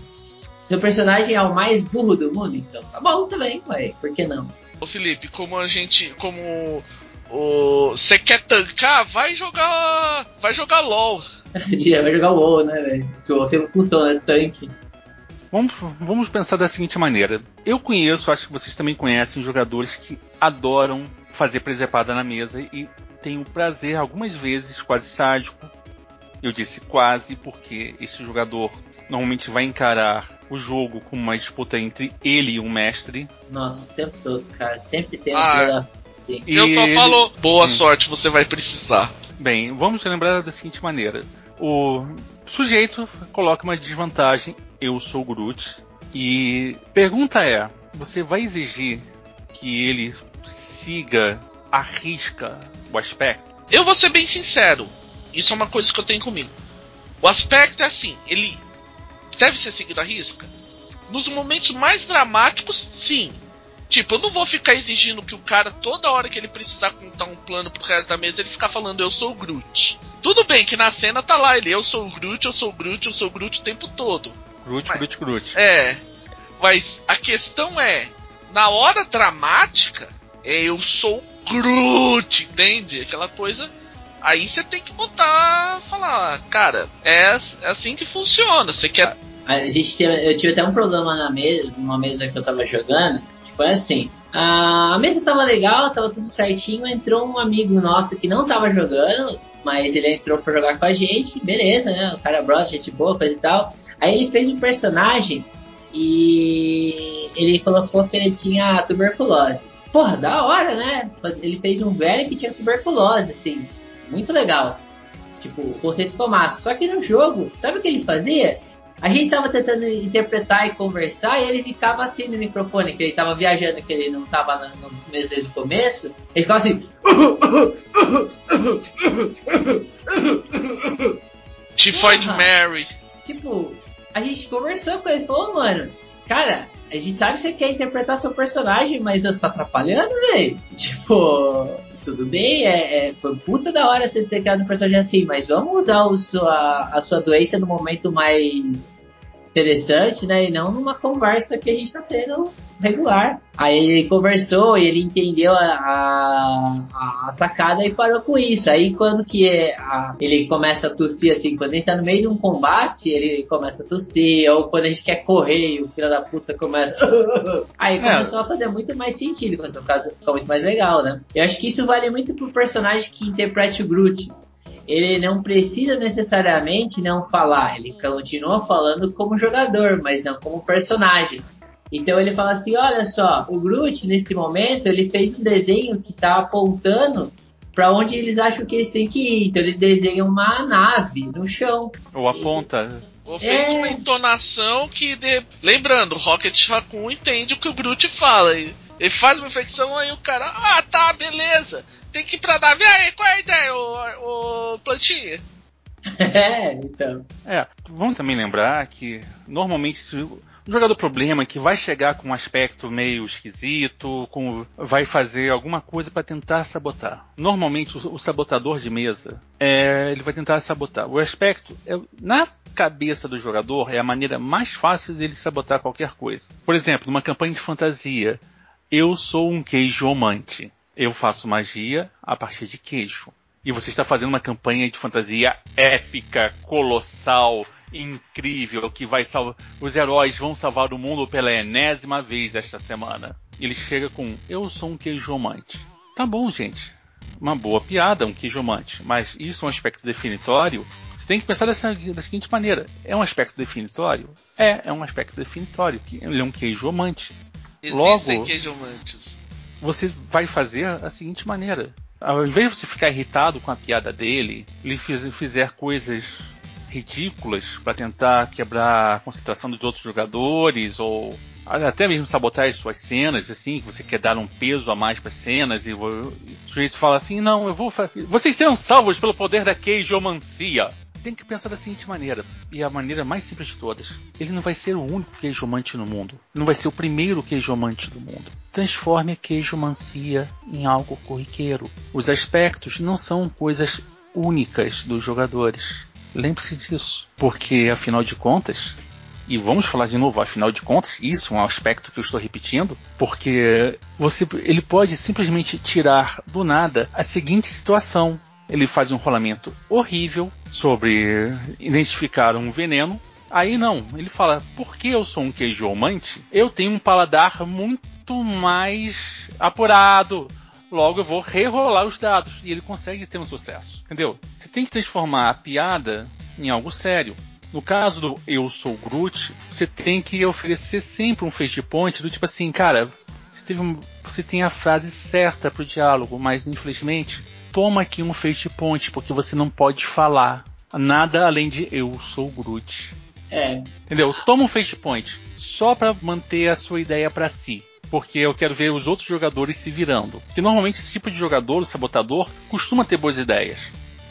Seu personagem é o mais burro do mundo? Então tá bom também, ué, por que não? Ô Felipe, como a gente. Como você quer tancar, vai jogar. Vai jogar LOL. vai jogar WoW, né, velho? Porque o WoW não funciona, é tanque. Vamos, vamos pensar da seguinte maneira. Eu conheço, acho que vocês também conhecem, jogadores que adoram fazer presepada na mesa e têm o prazer, algumas vezes, quase sádico. Eu disse quase porque este jogador normalmente vai encarar o jogo como uma disputa entre ele e o mestre. Nossa, o tempo todo, cara. Sempre tem ah, Sim. Eu só ele... falo, boa Sim. sorte, você vai precisar. Bem, vamos lembrar da seguinte maneira. O sujeito coloca uma desvantagem, eu sou Groot, e pergunta é, você vai exigir que ele siga a risca o aspecto? Eu vou ser bem sincero, isso é uma coisa que eu tenho comigo. O aspecto é assim, ele deve ser seguido à risca? Nos momentos mais dramáticos, sim. Tipo, eu não vou ficar exigindo que o cara, toda hora que ele precisar contar um plano pro resto da mesa, ele ficar falando eu sou o Groot. Tudo bem que na cena tá lá ele, eu sou o Groot, eu sou o Groot, eu sou o Groot o tempo todo. Groot, mas, Groot, Groot. É. Mas a questão é, na hora dramática, é eu sou o Groot, entende? Aquela coisa Aí você tem que botar, falar, cara, é, é assim que funciona. Você quer. A gente teve, eu tive até um problema na mesa, numa mesa que eu tava jogando, que foi assim. A mesa tava legal, tava tudo certinho, entrou um amigo nosso que não tava jogando, mas ele entrou pra jogar com a gente, beleza, né? O cara é brother, gente boa, coisa e tal. Aí ele fez um personagem e ele colocou que ele tinha tuberculose. Porra, da hora, né? Ele fez um velho que tinha tuberculose, assim muito legal. Tipo, o conceito ficou massa. Só que no jogo, sabe o que ele fazia? A gente tava tentando interpretar e conversar e ele ficava assim no microfone, que ele tava viajando, que ele não tava no, no mês desde o começo. Ele ficava assim. Tifoid Mary. Tipo, a gente conversou com ele e falou, mano, cara, a gente sabe que você quer interpretar seu personagem, mas você tá atrapalhando, velho. Tipo, tudo bem, é, é, foi puta da hora você ter criado um personagem assim, mas vamos usar o sua, a sua doença no momento mais interessante, né? E não numa conversa que a gente tá tendo regular. Aí ele conversou e ele entendeu a, a, a sacada e parou com isso. Aí quando que é a, ele começa a tossir assim, quando ele tá no meio de um combate, ele começa a tossir, ou quando a gente quer correr e o filho da puta começa. Aí é. começou é. a fazer muito mais sentido, começou a ficar muito mais legal, né? Eu acho que isso vale muito pro personagem que interprete o Groot ele não precisa necessariamente não falar, ele continua falando como jogador, mas não como personagem. Então ele fala assim, olha só, o Groot nesse momento ele fez um desenho que está apontando para onde eles acham que eles têm que ir. Então ele desenha uma nave no chão. Ou aponta. Ou fez é... uma entonação que, de... lembrando, o Rocket Raccoon entende o que o Groot fala. Ele faz uma infecção aí o cara, ah tá, beleza tem que ir pra nave. E aí, qual é a ideia, o, o plantinha? É, então. É, vamos também lembrar que normalmente um jogador problema que vai chegar com um aspecto meio esquisito, com, vai fazer alguma coisa para tentar sabotar. Normalmente o, o, sabotador de mesa, é, ele vai tentar sabotar. O aspecto, é, na cabeça do jogador, é a maneira mais fácil dele sabotar qualquer coisa. Por exemplo, numa campanha de fantasia, eu sou um queijo amante. Eu faço magia a partir de queijo. E você está fazendo uma campanha de fantasia épica, colossal, incrível que vai salvar. Os heróis vão salvar o mundo pela enésima vez esta semana. Ele chega com: Eu sou um queijomante. Tá bom, gente. Uma boa piada, um queijomante. Mas isso é um aspecto definitório? Você tem que pensar dessa, da seguinte maneira: É um aspecto definitório? É, é um aspecto definitório. Ele é um queijomante. Existem Logo, queijomantes. Você vai fazer a seguinte maneira: ao invés de você ficar irritado com a piada dele, ele fizer coisas ridículas para tentar quebrar a concentração dos outros jogadores ou até mesmo sabotar as suas cenas, assim, que você quer dar um peso a mais para as cenas e o sujeito fala assim: "Não, eu vou vocês serão salvos pelo poder da queijomancia". Tem que pensar da seguinte maneira, e a maneira mais simples de todas. Ele não vai ser o único queijomante no mundo. Não vai ser o primeiro queijomante do mundo. Transforme a queijomancia em algo corriqueiro. Os aspectos não são coisas únicas dos jogadores. Lembre-se disso, porque afinal de contas, e vamos falar de novo, afinal de contas, isso é um aspecto que eu estou repetindo, porque você, ele pode simplesmente tirar do nada a seguinte situação. Ele faz um rolamento horrível sobre identificar um veneno. Aí não, ele fala: porque eu sou um queijo amante, eu tenho um paladar muito mais apurado Logo eu vou rerolar os dados e ele consegue ter um sucesso. Entendeu? Você tem que transformar a piada em algo sério. No caso do Eu Sou Groot, você tem que oferecer sempre um fade point do tipo assim, cara, você, teve um, você tem a frase certa pro diálogo, mas infelizmente, toma aqui um fade point, porque você não pode falar nada além de Eu Sou Groot. É. Entendeu? Toma um fade point só para manter a sua ideia para si porque eu quero ver os outros jogadores se virando. Porque normalmente esse tipo de jogador, o sabotador, costuma ter boas ideias.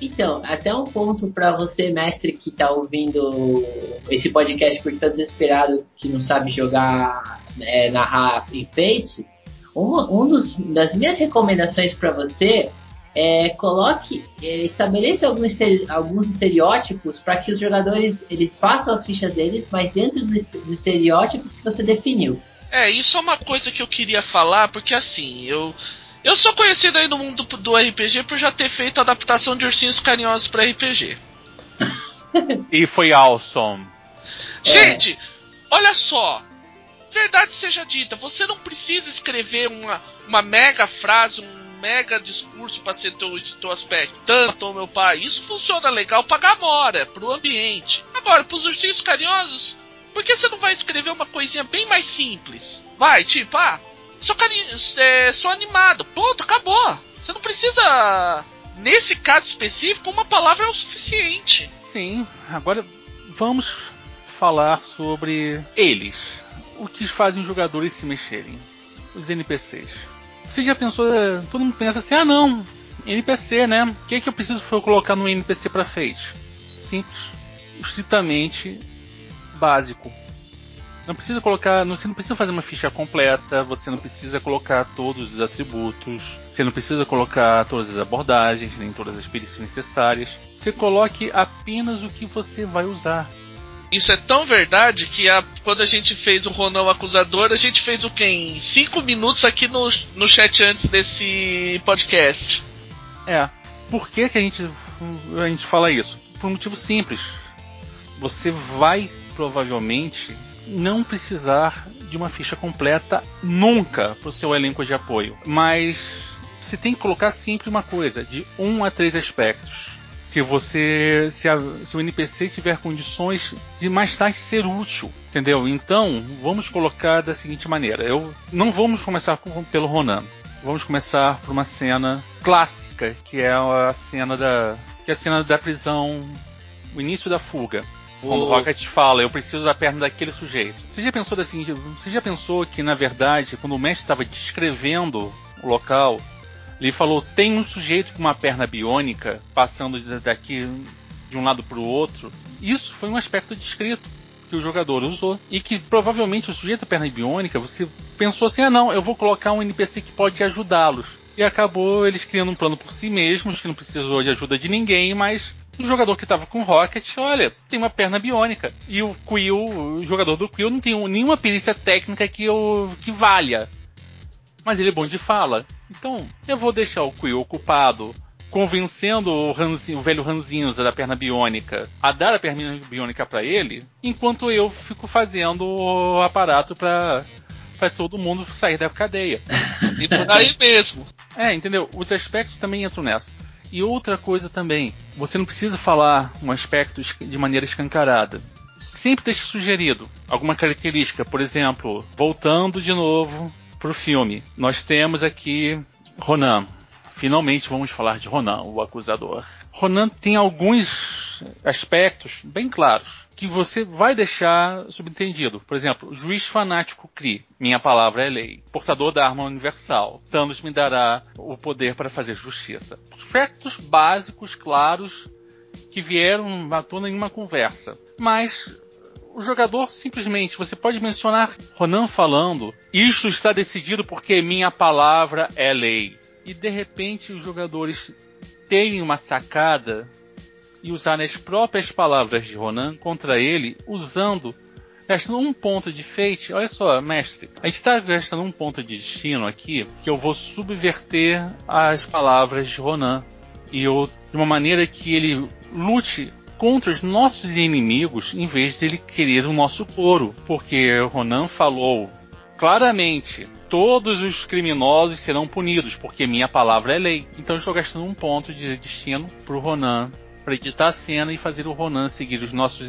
Então, até um ponto para você, mestre, que está ouvindo esse podcast porque está desesperado, que não sabe jogar, é, narrar em Fate, uma um dos, das minhas recomendações para você é coloque, é, estabeleça alguns, alguns estereótipos para que os jogadores eles façam as fichas deles, mas dentro dos, dos estereótipos que você definiu. É, isso é uma coisa que eu queria falar, porque assim, eu. Eu sou conhecido aí no mundo do RPG por já ter feito adaptação de ursinhos carinhosos para RPG. e foi awesome. Gente, é. olha só. Verdade seja dita, você não precisa escrever uma, uma mega frase, um mega discurso para ser teu, esse teu aspecto. Tanto, meu pai, isso funciona legal pra Gamora, pro ambiente. Agora, pros ursinhos carinhosos, por que você não vai escrever uma coisinha bem mais simples? Vai, tipo, ah, sou, carinho, é, sou animado. Ponto, acabou. Você não precisa. Nesse caso específico, uma palavra é o suficiente. Sim, agora vamos falar sobre eles. O que fazem os jogadores se mexerem. Os NPCs. Você já pensou. Todo mundo pensa assim: ah, não, NPC, né? O que é que eu preciso colocar no NPC para Fate? Simples. Estritamente básico. Não precisa colocar, você não precisa fazer uma ficha completa, você não precisa colocar todos os atributos, você não precisa colocar todas as abordagens, nem todas as perícias necessárias. Você coloque apenas o que você vai usar. Isso é tão verdade que a, quando a gente fez o Ronão Acusador, a gente fez o quê? Em 5 minutos aqui no, no chat antes desse podcast. É. Por que, que a, gente, a gente fala isso? Por um motivo simples. Você vai provavelmente não precisar de uma ficha completa nunca para o seu elenco de apoio. Mas você tem que colocar sempre uma coisa, de um a três aspectos. Se você. Se, a, se o NPC tiver condições de mais tarde ser útil. Entendeu? Então, vamos colocar da seguinte maneira. Eu não vamos começar com, pelo Ronan. Vamos começar por uma cena clássica, que é a cena da. que é a cena da prisão, o início da fuga. Quando o Rocket fala, eu preciso da perna daquele sujeito. Você já pensou assim, você já pensou que na verdade, quando o mestre estava descrevendo o local, ele falou: tem um sujeito com uma perna biônica passando daqui de um lado para o outro. Isso foi um aspecto descrito. que o jogador usou e que provavelmente o sujeito perna biônica, você pensou assim: ah, não, eu vou colocar um NPC que pode ajudá-los. E acabou eles criando um plano por si mesmos, que não precisou de ajuda de ninguém, mas o jogador que estava com o Rocket, olha, tem uma perna biônica. E o Quill, o jogador do Quill, não tem nenhuma perícia técnica que, eu, que valha. Mas ele é bom de fala. Então, eu vou deixar o Quill ocupado convencendo o, o velho Ranzinza da perna biônica a dar a perna biônica para ele, enquanto eu fico fazendo o aparato para para todo mundo sair da cadeia. E por aí mesmo. É, entendeu? Os aspectos também entram nessa. E outra coisa também, você não precisa falar um aspecto de maneira escancarada. Sempre deixe sugerido alguma característica, por exemplo, voltando de novo pro filme. Nós temos aqui Ronan, Finalmente vamos falar de Ronan, o acusador. Ronan tem alguns aspectos bem claros que você vai deixar subentendido. Por exemplo, juiz fanático Kree, minha palavra é lei. Portador da arma universal, Thanos me dará o poder para fazer justiça. Aspectos básicos, claros, que vieram à tona em uma conversa. Mas o jogador simplesmente, você pode mencionar Ronan falando, isto está decidido porque minha palavra é lei e de repente os jogadores terem uma sacada e usar as próprias palavras de Ronan contra ele, usando gastando um ponto de fate. Olha só, mestre, a gente está gastando um ponto de destino aqui que eu vou subverter as palavras de Ronan e eu de uma maneira que ele lute contra os nossos inimigos em vez de ele querer o nosso couro, porque Ronan falou claramente todos os criminosos serão punidos, porque minha palavra é lei. Então estou gastando um ponto de destino pro Ronan para editar a cena e fazer o Ronan seguir os nossos,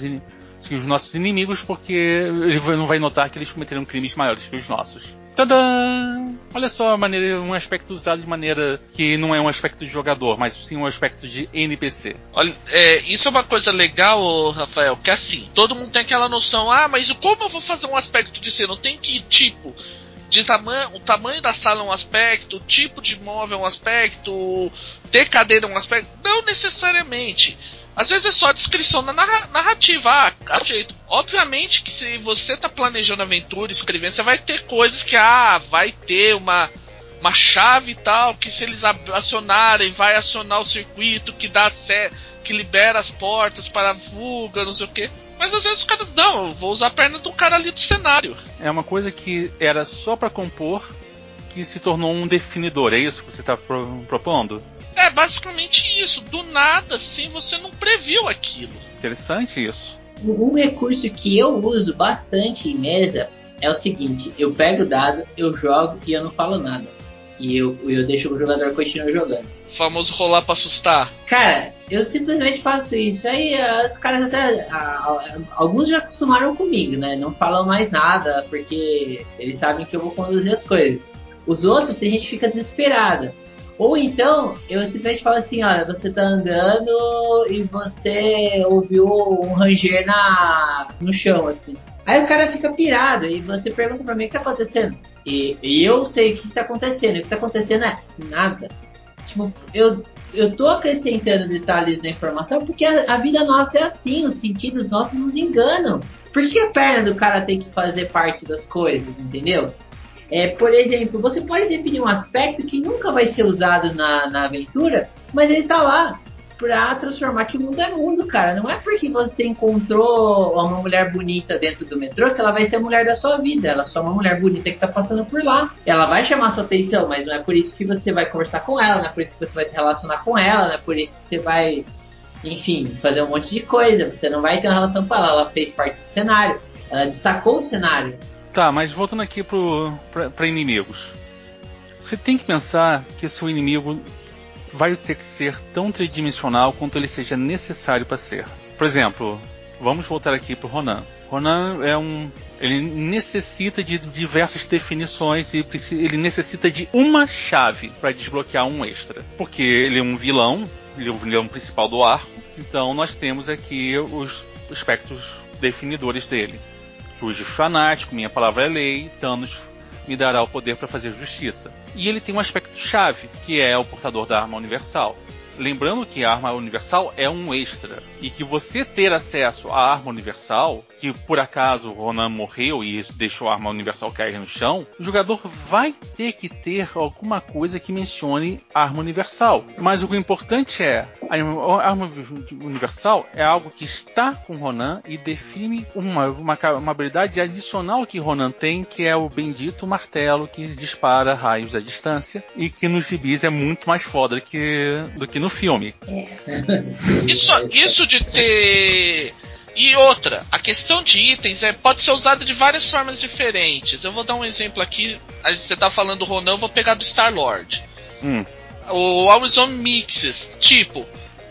seguir os nossos inimigos, porque ele não vai notar que eles cometeram crimes maiores que os nossos. Tadã! Olha só a maneira, um aspecto usado de maneira que não é um aspecto de jogador, mas sim um aspecto de NPC. Olha, é, isso é uma coisa legal, Rafael, que assim, todo mundo tem aquela noção, ah, mas como eu vou fazer um aspecto de ser? Não tem que, tipo, de tamanho, o tamanho da sala é um aspecto, o tipo de móvel é um aspecto, ter cadeira é um aspecto. Não necessariamente. Às vezes é só descrição da narrativa. Ah, jeito. Obviamente que se você está planejando aventura, escrevendo, você vai ter coisas que, ah, vai ter uma, uma chave e tal, que se eles acionarem, vai acionar o circuito que dá que libera as portas para a fuga, não sei o que. Mas às vezes os caras, não, eu vou usar a perna do cara ali do cenário. É uma coisa que era só para compor que se tornou um definidor, é isso que você está pro propondo? É basicamente isso. Do nada, assim, você não previu aquilo. Interessante isso. Um recurso que eu uso bastante em mesa é o seguinte: eu pego o dado, eu jogo e eu não falo nada. E eu, eu deixo o jogador continuar jogando. O famoso rolar pra assustar. Cara, eu simplesmente faço isso. Aí os caras até. alguns já acostumaram comigo, né? Não falam mais nada, porque eles sabem que eu vou conduzir as coisas. Os outros, tem gente que fica desesperada. Ou então, eu simplesmente falo assim, olha, você tá andando e você ouviu um ranger na, no chão, assim. Aí o cara fica pirado e você pergunta pra mim o que tá acontecendo. E, e eu sei o que tá acontecendo. O que tá acontecendo é nada. Tipo, eu, eu tô acrescentando detalhes na informação porque a, a vida nossa é assim, os sentidos nossos nos enganam. Por que a perna do cara tem que fazer parte das coisas, entendeu? É, por exemplo, você pode definir um aspecto que nunca vai ser usado na, na aventura, mas ele tá lá pra transformar que o mundo é mundo, cara. Não é porque você encontrou uma mulher bonita dentro do metrô que ela vai ser a mulher da sua vida. Ela é só uma mulher bonita que tá passando por lá. Ela vai chamar sua atenção, mas não é por isso que você vai conversar com ela, não é por isso que você vai se relacionar com ela, não é por isso que você vai, enfim, fazer um monte de coisa. Você não vai ter uma relação com ela. Ela fez parte do cenário. Ela destacou o cenário. Tá, mas voltando aqui pro, pra, pra inimigos. Você tem que pensar que seu inimigo vai ter que ser tão tridimensional quanto ele seja necessário para ser. Por exemplo, vamos voltar aqui para o Ronan. Ronan é um ele necessita de diversas definições e ele necessita de uma chave para desbloquear um extra. Porque ele é um vilão, ele é o vilão principal do arco, então nós temos aqui os aspectos definidores dele. Juiz fanático, minha palavra é lei, Thanos me dará o poder para fazer justiça. E ele tem um aspecto chave, que é o portador da arma universal. Lembrando que a arma universal é um extra e que você ter acesso à arma universal, que por acaso Ronan morreu e deixou a arma universal cair no chão, o jogador vai ter que ter alguma coisa que mencione arma universal. Mas o importante é a arma universal é algo que está com Ronan e define uma, uma, uma habilidade adicional que Ronan tem, que é o bendito martelo que dispara raios à distância e que nos gibis é muito mais foda do que, do que no filme. É. Isso, isso de ter. E outra, a questão de itens é, pode ser usada de várias formas diferentes. Eu vou dar um exemplo aqui. Você está falando do Ronan, eu vou pegar do Star Lord. Hum. O Warzone Mixes. Tipo,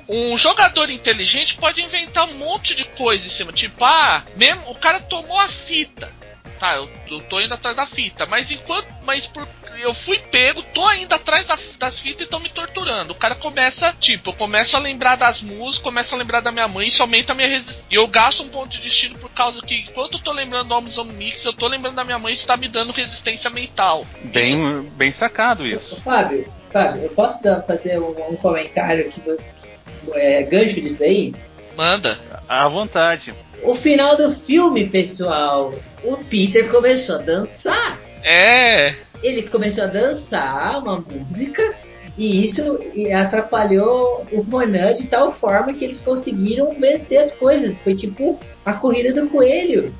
um jogador inteligente pode inventar um monte de coisa em cima. Tipo, ah, mesmo, o cara tomou a fita. Tá, eu, eu tô indo atrás da fita. Mas enquanto. Mas por eu fui pego, tô ainda atrás da, das fitas e estão me torturando. O cara começa, tipo, eu começo a lembrar das músicas, começo a lembrar da minha mãe, isso aumenta a minha resistência. E eu gasto um ponto de destino por causa que, enquanto eu tô lembrando do Amazon Mix, eu tô lembrando da minha mãe, isso tá me dando resistência mental. Bem, isso... bem sacado isso. Fábio, Fábio, eu posso dar, fazer um, um comentário que, que é, gancho disso aí? Manda. À vontade. O final do filme, pessoal, o Peter começou a dançar. É ele começou a dançar uma música e isso atrapalhou o Ronan de tal forma que eles conseguiram vencer as coisas. Foi tipo a corrida do coelho.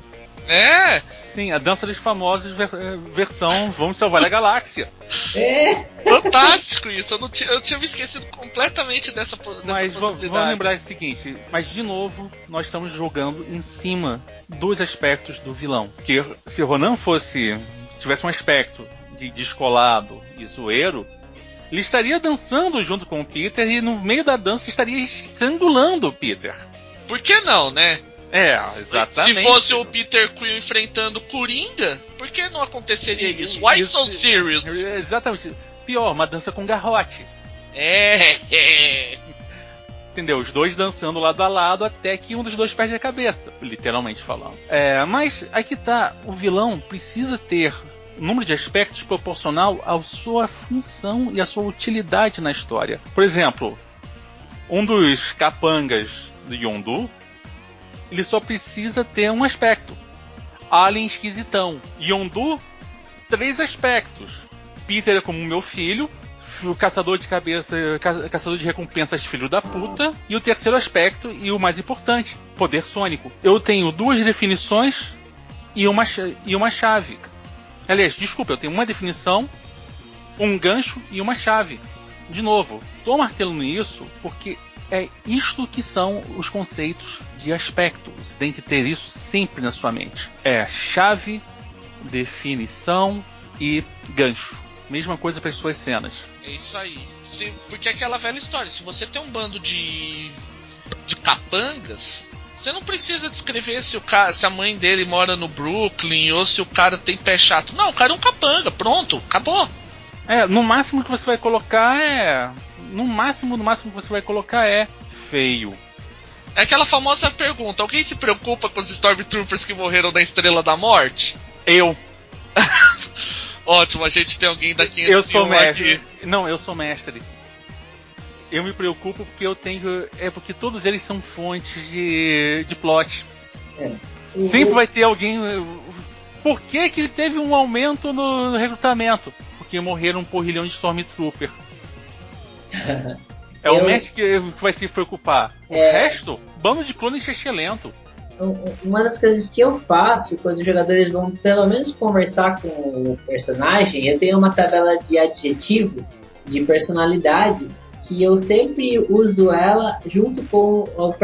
É! Sim, a dança dos famosos versão Vamos Salvar a Galáxia. É! Fantástico isso! Eu, não tinha, eu tinha me esquecido completamente dessa, dessa mas vamos lembrar o seguinte: mas de novo, nós estamos jogando em cima dos aspectos do vilão. Que se Ronan fosse. tivesse um aspecto de descolado e zoeiro, ele estaria dançando junto com o Peter e no meio da dança estaria estrangulando o Peter. Por que não, né? É, exatamente. Se fosse o Peter Quill enfrentando Coringa, por que não aconteceria isso? Why isso, so serious? Exatamente. Pior, uma dança com garrote. É, é. Entendeu? Os dois dançando lado a lado até que um dos dois perde a cabeça, literalmente falando. É, mas aqui tá, o vilão precisa ter número de aspectos proporcional à sua função e à sua utilidade na história. Por exemplo, um dos capangas do Yondu, ele só precisa ter um aspecto. Alien esquisitão. Yondu, três aspectos. Peter é como meu filho, o caçador de cabeça, ca, caçador de recompensas filho da puta, e o terceiro aspecto e o mais importante, poder sônico. Eu tenho duas definições e uma, e uma chave. Aliás, desculpa, eu tenho uma definição, um gancho e uma chave. De novo, estou martelando isso porque é isto que são os conceitos de aspecto. Você tem que ter isso sempre na sua mente. É chave, definição e gancho. Mesma coisa para as suas cenas. É isso aí. Se, porque é aquela velha história. Se você tem um bando de de capangas, você não precisa descrever se, o cara, se a mãe dele mora no Brooklyn ou se o cara tem pé chato. Não, o cara é um capanga, pronto, acabou. É, no máximo que você vai colocar é. No máximo, no máximo que você vai colocar é feio. É aquela famosa pergunta: alguém se preocupa com os Stormtroopers que morreram na Estrela da Morte? Eu. Ótimo, a gente tem alguém daqui Eu sou mestre. Aqui. Não, eu sou mestre eu me preocupo porque eu tenho. É porque todos eles são fontes de, de plot. É. Sempre vai ter alguém. Por que, que teve um aumento no recrutamento? Porque morreram um porrilhão de Stormtrooper. é eu... o mestre que, vai se preocupar. É... O resto, bando de clones excelente. Uma das coisas que eu faço quando os jogadores vão pelo menos conversar com o personagem, eu tenho uma tabela de adjetivos de personalidade que eu sempre uso ela junto com o,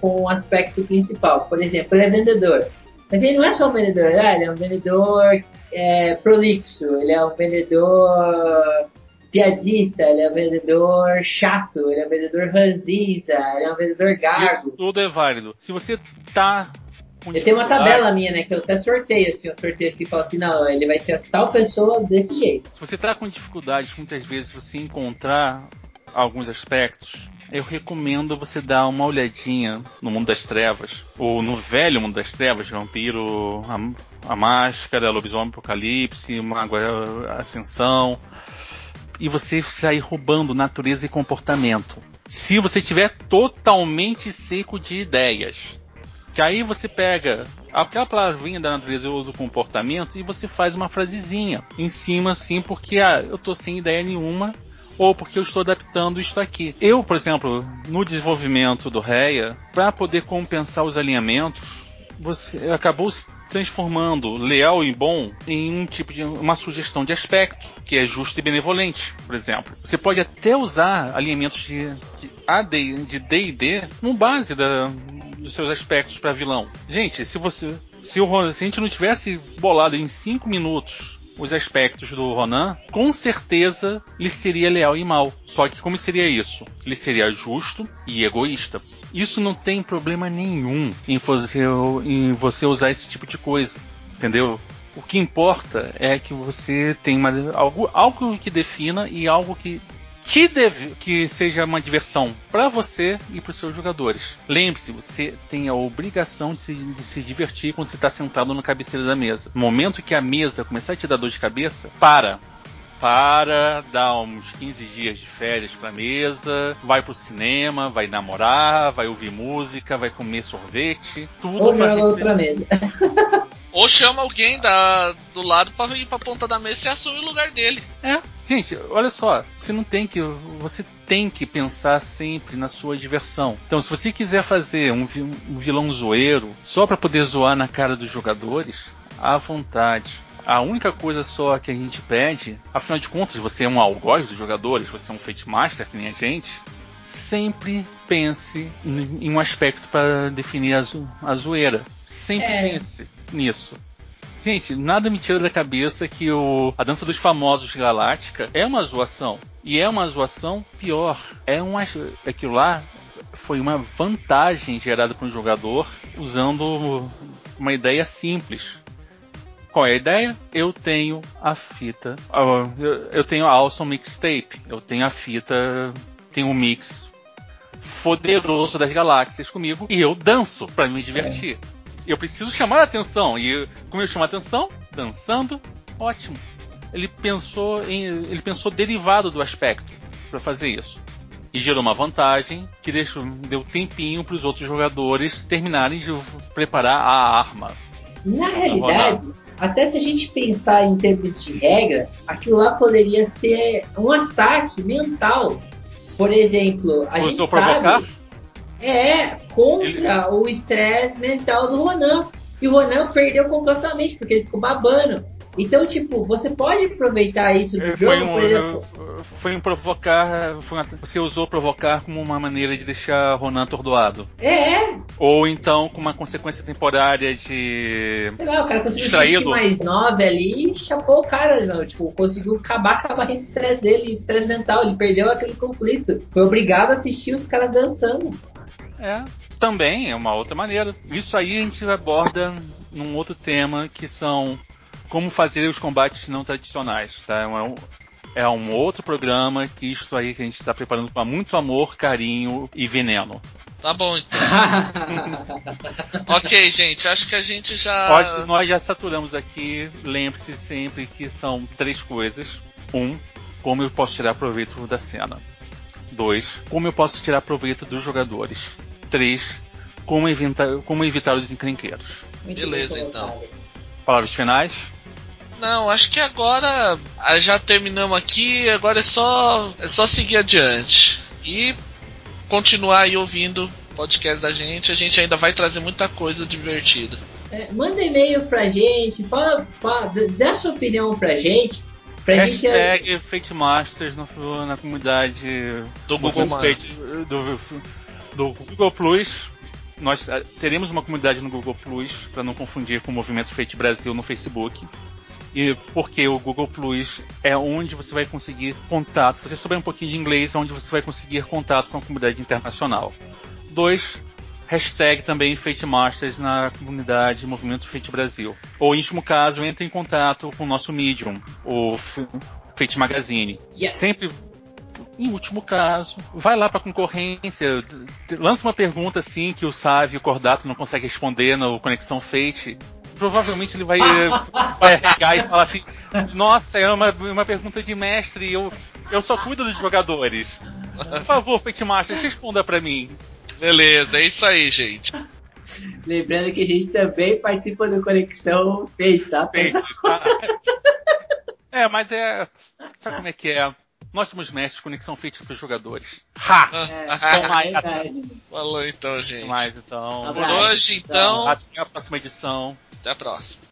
com o aspecto principal. Por exemplo, ele é vendedor. Mas ele não é só um vendedor, né? ele é um vendedor é, prolixo, ele é um vendedor piadista, ele é um vendedor chato, ele é um vendedor ranzinza, ele é um vendedor gago. Isso tudo é válido. Se você tá eu tenho uma tabela minha, né? Que eu até sorteio, assim, eu sorteio assim e falo assim, não, ele vai ser tal pessoa desse jeito. Se você tá com dificuldades, muitas vezes você encontrar alguns aspectos, eu recomendo você dar uma olhadinha no Mundo das Trevas, ou no velho Mundo das Trevas, Vampiro, a, a Máscara, Lobisomem Apocalipse, Mago Ascensão. e você sair roubando natureza e comportamento. Se você tiver totalmente seco de ideias. Que aí você pega aquela palavrinha da natureza ou do comportamento e você faz uma frasezinha em cima, assim, porque ah, eu tô sem ideia nenhuma ou porque eu estou adaptando isto aqui. Eu, por exemplo, no desenvolvimento do REA, para poder compensar os alinhamentos, você acabou transformando leal e bom em um tipo de uma sugestão de aspecto que é justo e benevolente, por exemplo. Você pode até usar alinhamentos de, de AD, de D e D no base da, dos seus aspectos para vilão. Gente, se você se, o, se a gente não tivesse bolado em 5 minutos os aspectos do Ronan, com certeza ele seria leal e mal. Só que como seria isso? Ele seria justo e egoísta. Isso não tem problema nenhum em você, em você usar esse tipo de coisa, entendeu? O que importa é que você tem uma, algo, algo que defina e algo que te deve, que seja uma diversão para você e para os seus jogadores. Lembre-se, você tem a obrigação de se, de se divertir quando você está sentado na cabeceira da mesa. No momento que a mesa começar a te dar dor de cabeça, para para, dá uns 15 dias de férias pra mesa, vai pro cinema, vai namorar, vai ouvir música, vai comer sorvete, tudo Ou joga outra mesa. Ou chama alguém da, do lado para ir pra ponta da mesa e assume o lugar dele. É, gente, olha só, você não tem que. Você tem que pensar sempre na sua diversão. Então, se você quiser fazer um, um vilão zoeiro só para poder zoar na cara dos jogadores, à vontade. A única coisa só que a gente pede, afinal de contas, você é um algoz dos jogadores, você é um Fate Master que nem a gente, sempre pense em um aspecto para definir a, zo a zoeira. Sempre é. pense nisso. Gente, nada me tira da cabeça que o, a Dança dos Famosos Galáctica é uma zoação. E é uma zoação pior. É um, aquilo lá foi uma vantagem gerada para um jogador usando uma ideia simples. Qual é a ideia? Eu tenho a fita. Eu tenho a Awesome Mixtape. Eu tenho a fita. Tenho um mix poderoso das galáxias comigo. E eu danço para me divertir. Eu preciso chamar a atenção. E como eu chamo a atenção? Dançando. Ótimo. Ele pensou em. Ele pensou derivado do aspecto para fazer isso. E gerou uma vantagem que deixou, deu tempinho para os outros jogadores terminarem de preparar a arma. Na realidade, até se a gente pensar em termos de regra, aquilo lá poderia ser um ataque mental. Por exemplo, a gente sabe. É, contra ele... o estresse mental do Ronan. E o Ronan perdeu completamente, porque ele ficou babando. Então, tipo, você pode aproveitar isso do foi jogo, um, por exemplo. Foi um provocar. Foi uma, você usou provocar como uma maneira de deixar Ronan atordoado. É, é. Ou então com uma consequência temporária de. Sei lá, o cara conseguiu distraído. mais nove ali e chapou o cara, não. Tipo, conseguiu acabar com a barreira de estresse dele, estresse mental. Ele perdeu aquele conflito. Foi obrigado a assistir os caras dançando. É, também é uma outra maneira. Isso aí a gente aborda num outro tema que são como fazer os combates não tradicionais, tá? É um, é um outro programa que isto aí que a gente está preparando com muito amor, carinho e veneno. Tá bom, então. ok, gente, acho que a gente já. Nós, nós já saturamos aqui. Lembre-se sempre que são três coisas. Um, como eu posso tirar proveito da cena. Dois, como eu posso tirar proveito dos jogadores. Três, como evitar, como evitar os encrenqueiros. Beleza, então. Palavras finais? Não, acho que agora ah, já terminamos aqui, agora é só é só seguir adiante e continuar aí ouvindo o podcast da gente. A gente ainda vai trazer muita coisa divertida. É, manda e-mail pra gente, fala, fala, dá sua opinião pra gente. Pra Hashtag gente... Fate Masters no, na comunidade do Google Fate, do, do Google Plus nós eh, teremos uma comunidade no Google Plus, para não confundir com o Movimento Fate Brasil no Facebook. E porque o Google Plus é onde você vai conseguir contato. Se você souber um pouquinho de inglês, é onde você vai conseguir contato com a comunidade internacional. Dois, hashtag também Fate Masters na comunidade Movimento Fate Brasil. Ou, em último caso, entre em contato com o nosso Medium, o Fate Magazine. Yes. Sempre em último caso, vai lá para a concorrência, lança uma pergunta assim que o Sávio e o Cordato não conseguem responder no Conexão Fate provavelmente ele vai, vai e falar assim: Nossa, é uma, uma pergunta de mestre. Eu, Eu só cuido dos jogadores. Por favor, Fate responda pra mim. Beleza, é isso aí, gente. Lembrando que a gente também participa do Conexão Fate, tá? Fate, tá? É, mas é. Sabe como é que é? Nós somos mestres, conexão feita para os jogadores. Ha! É, é verdade. Falou então, gente. Mais então. Por hoje, então. Até a próxima edição. Até a próxima.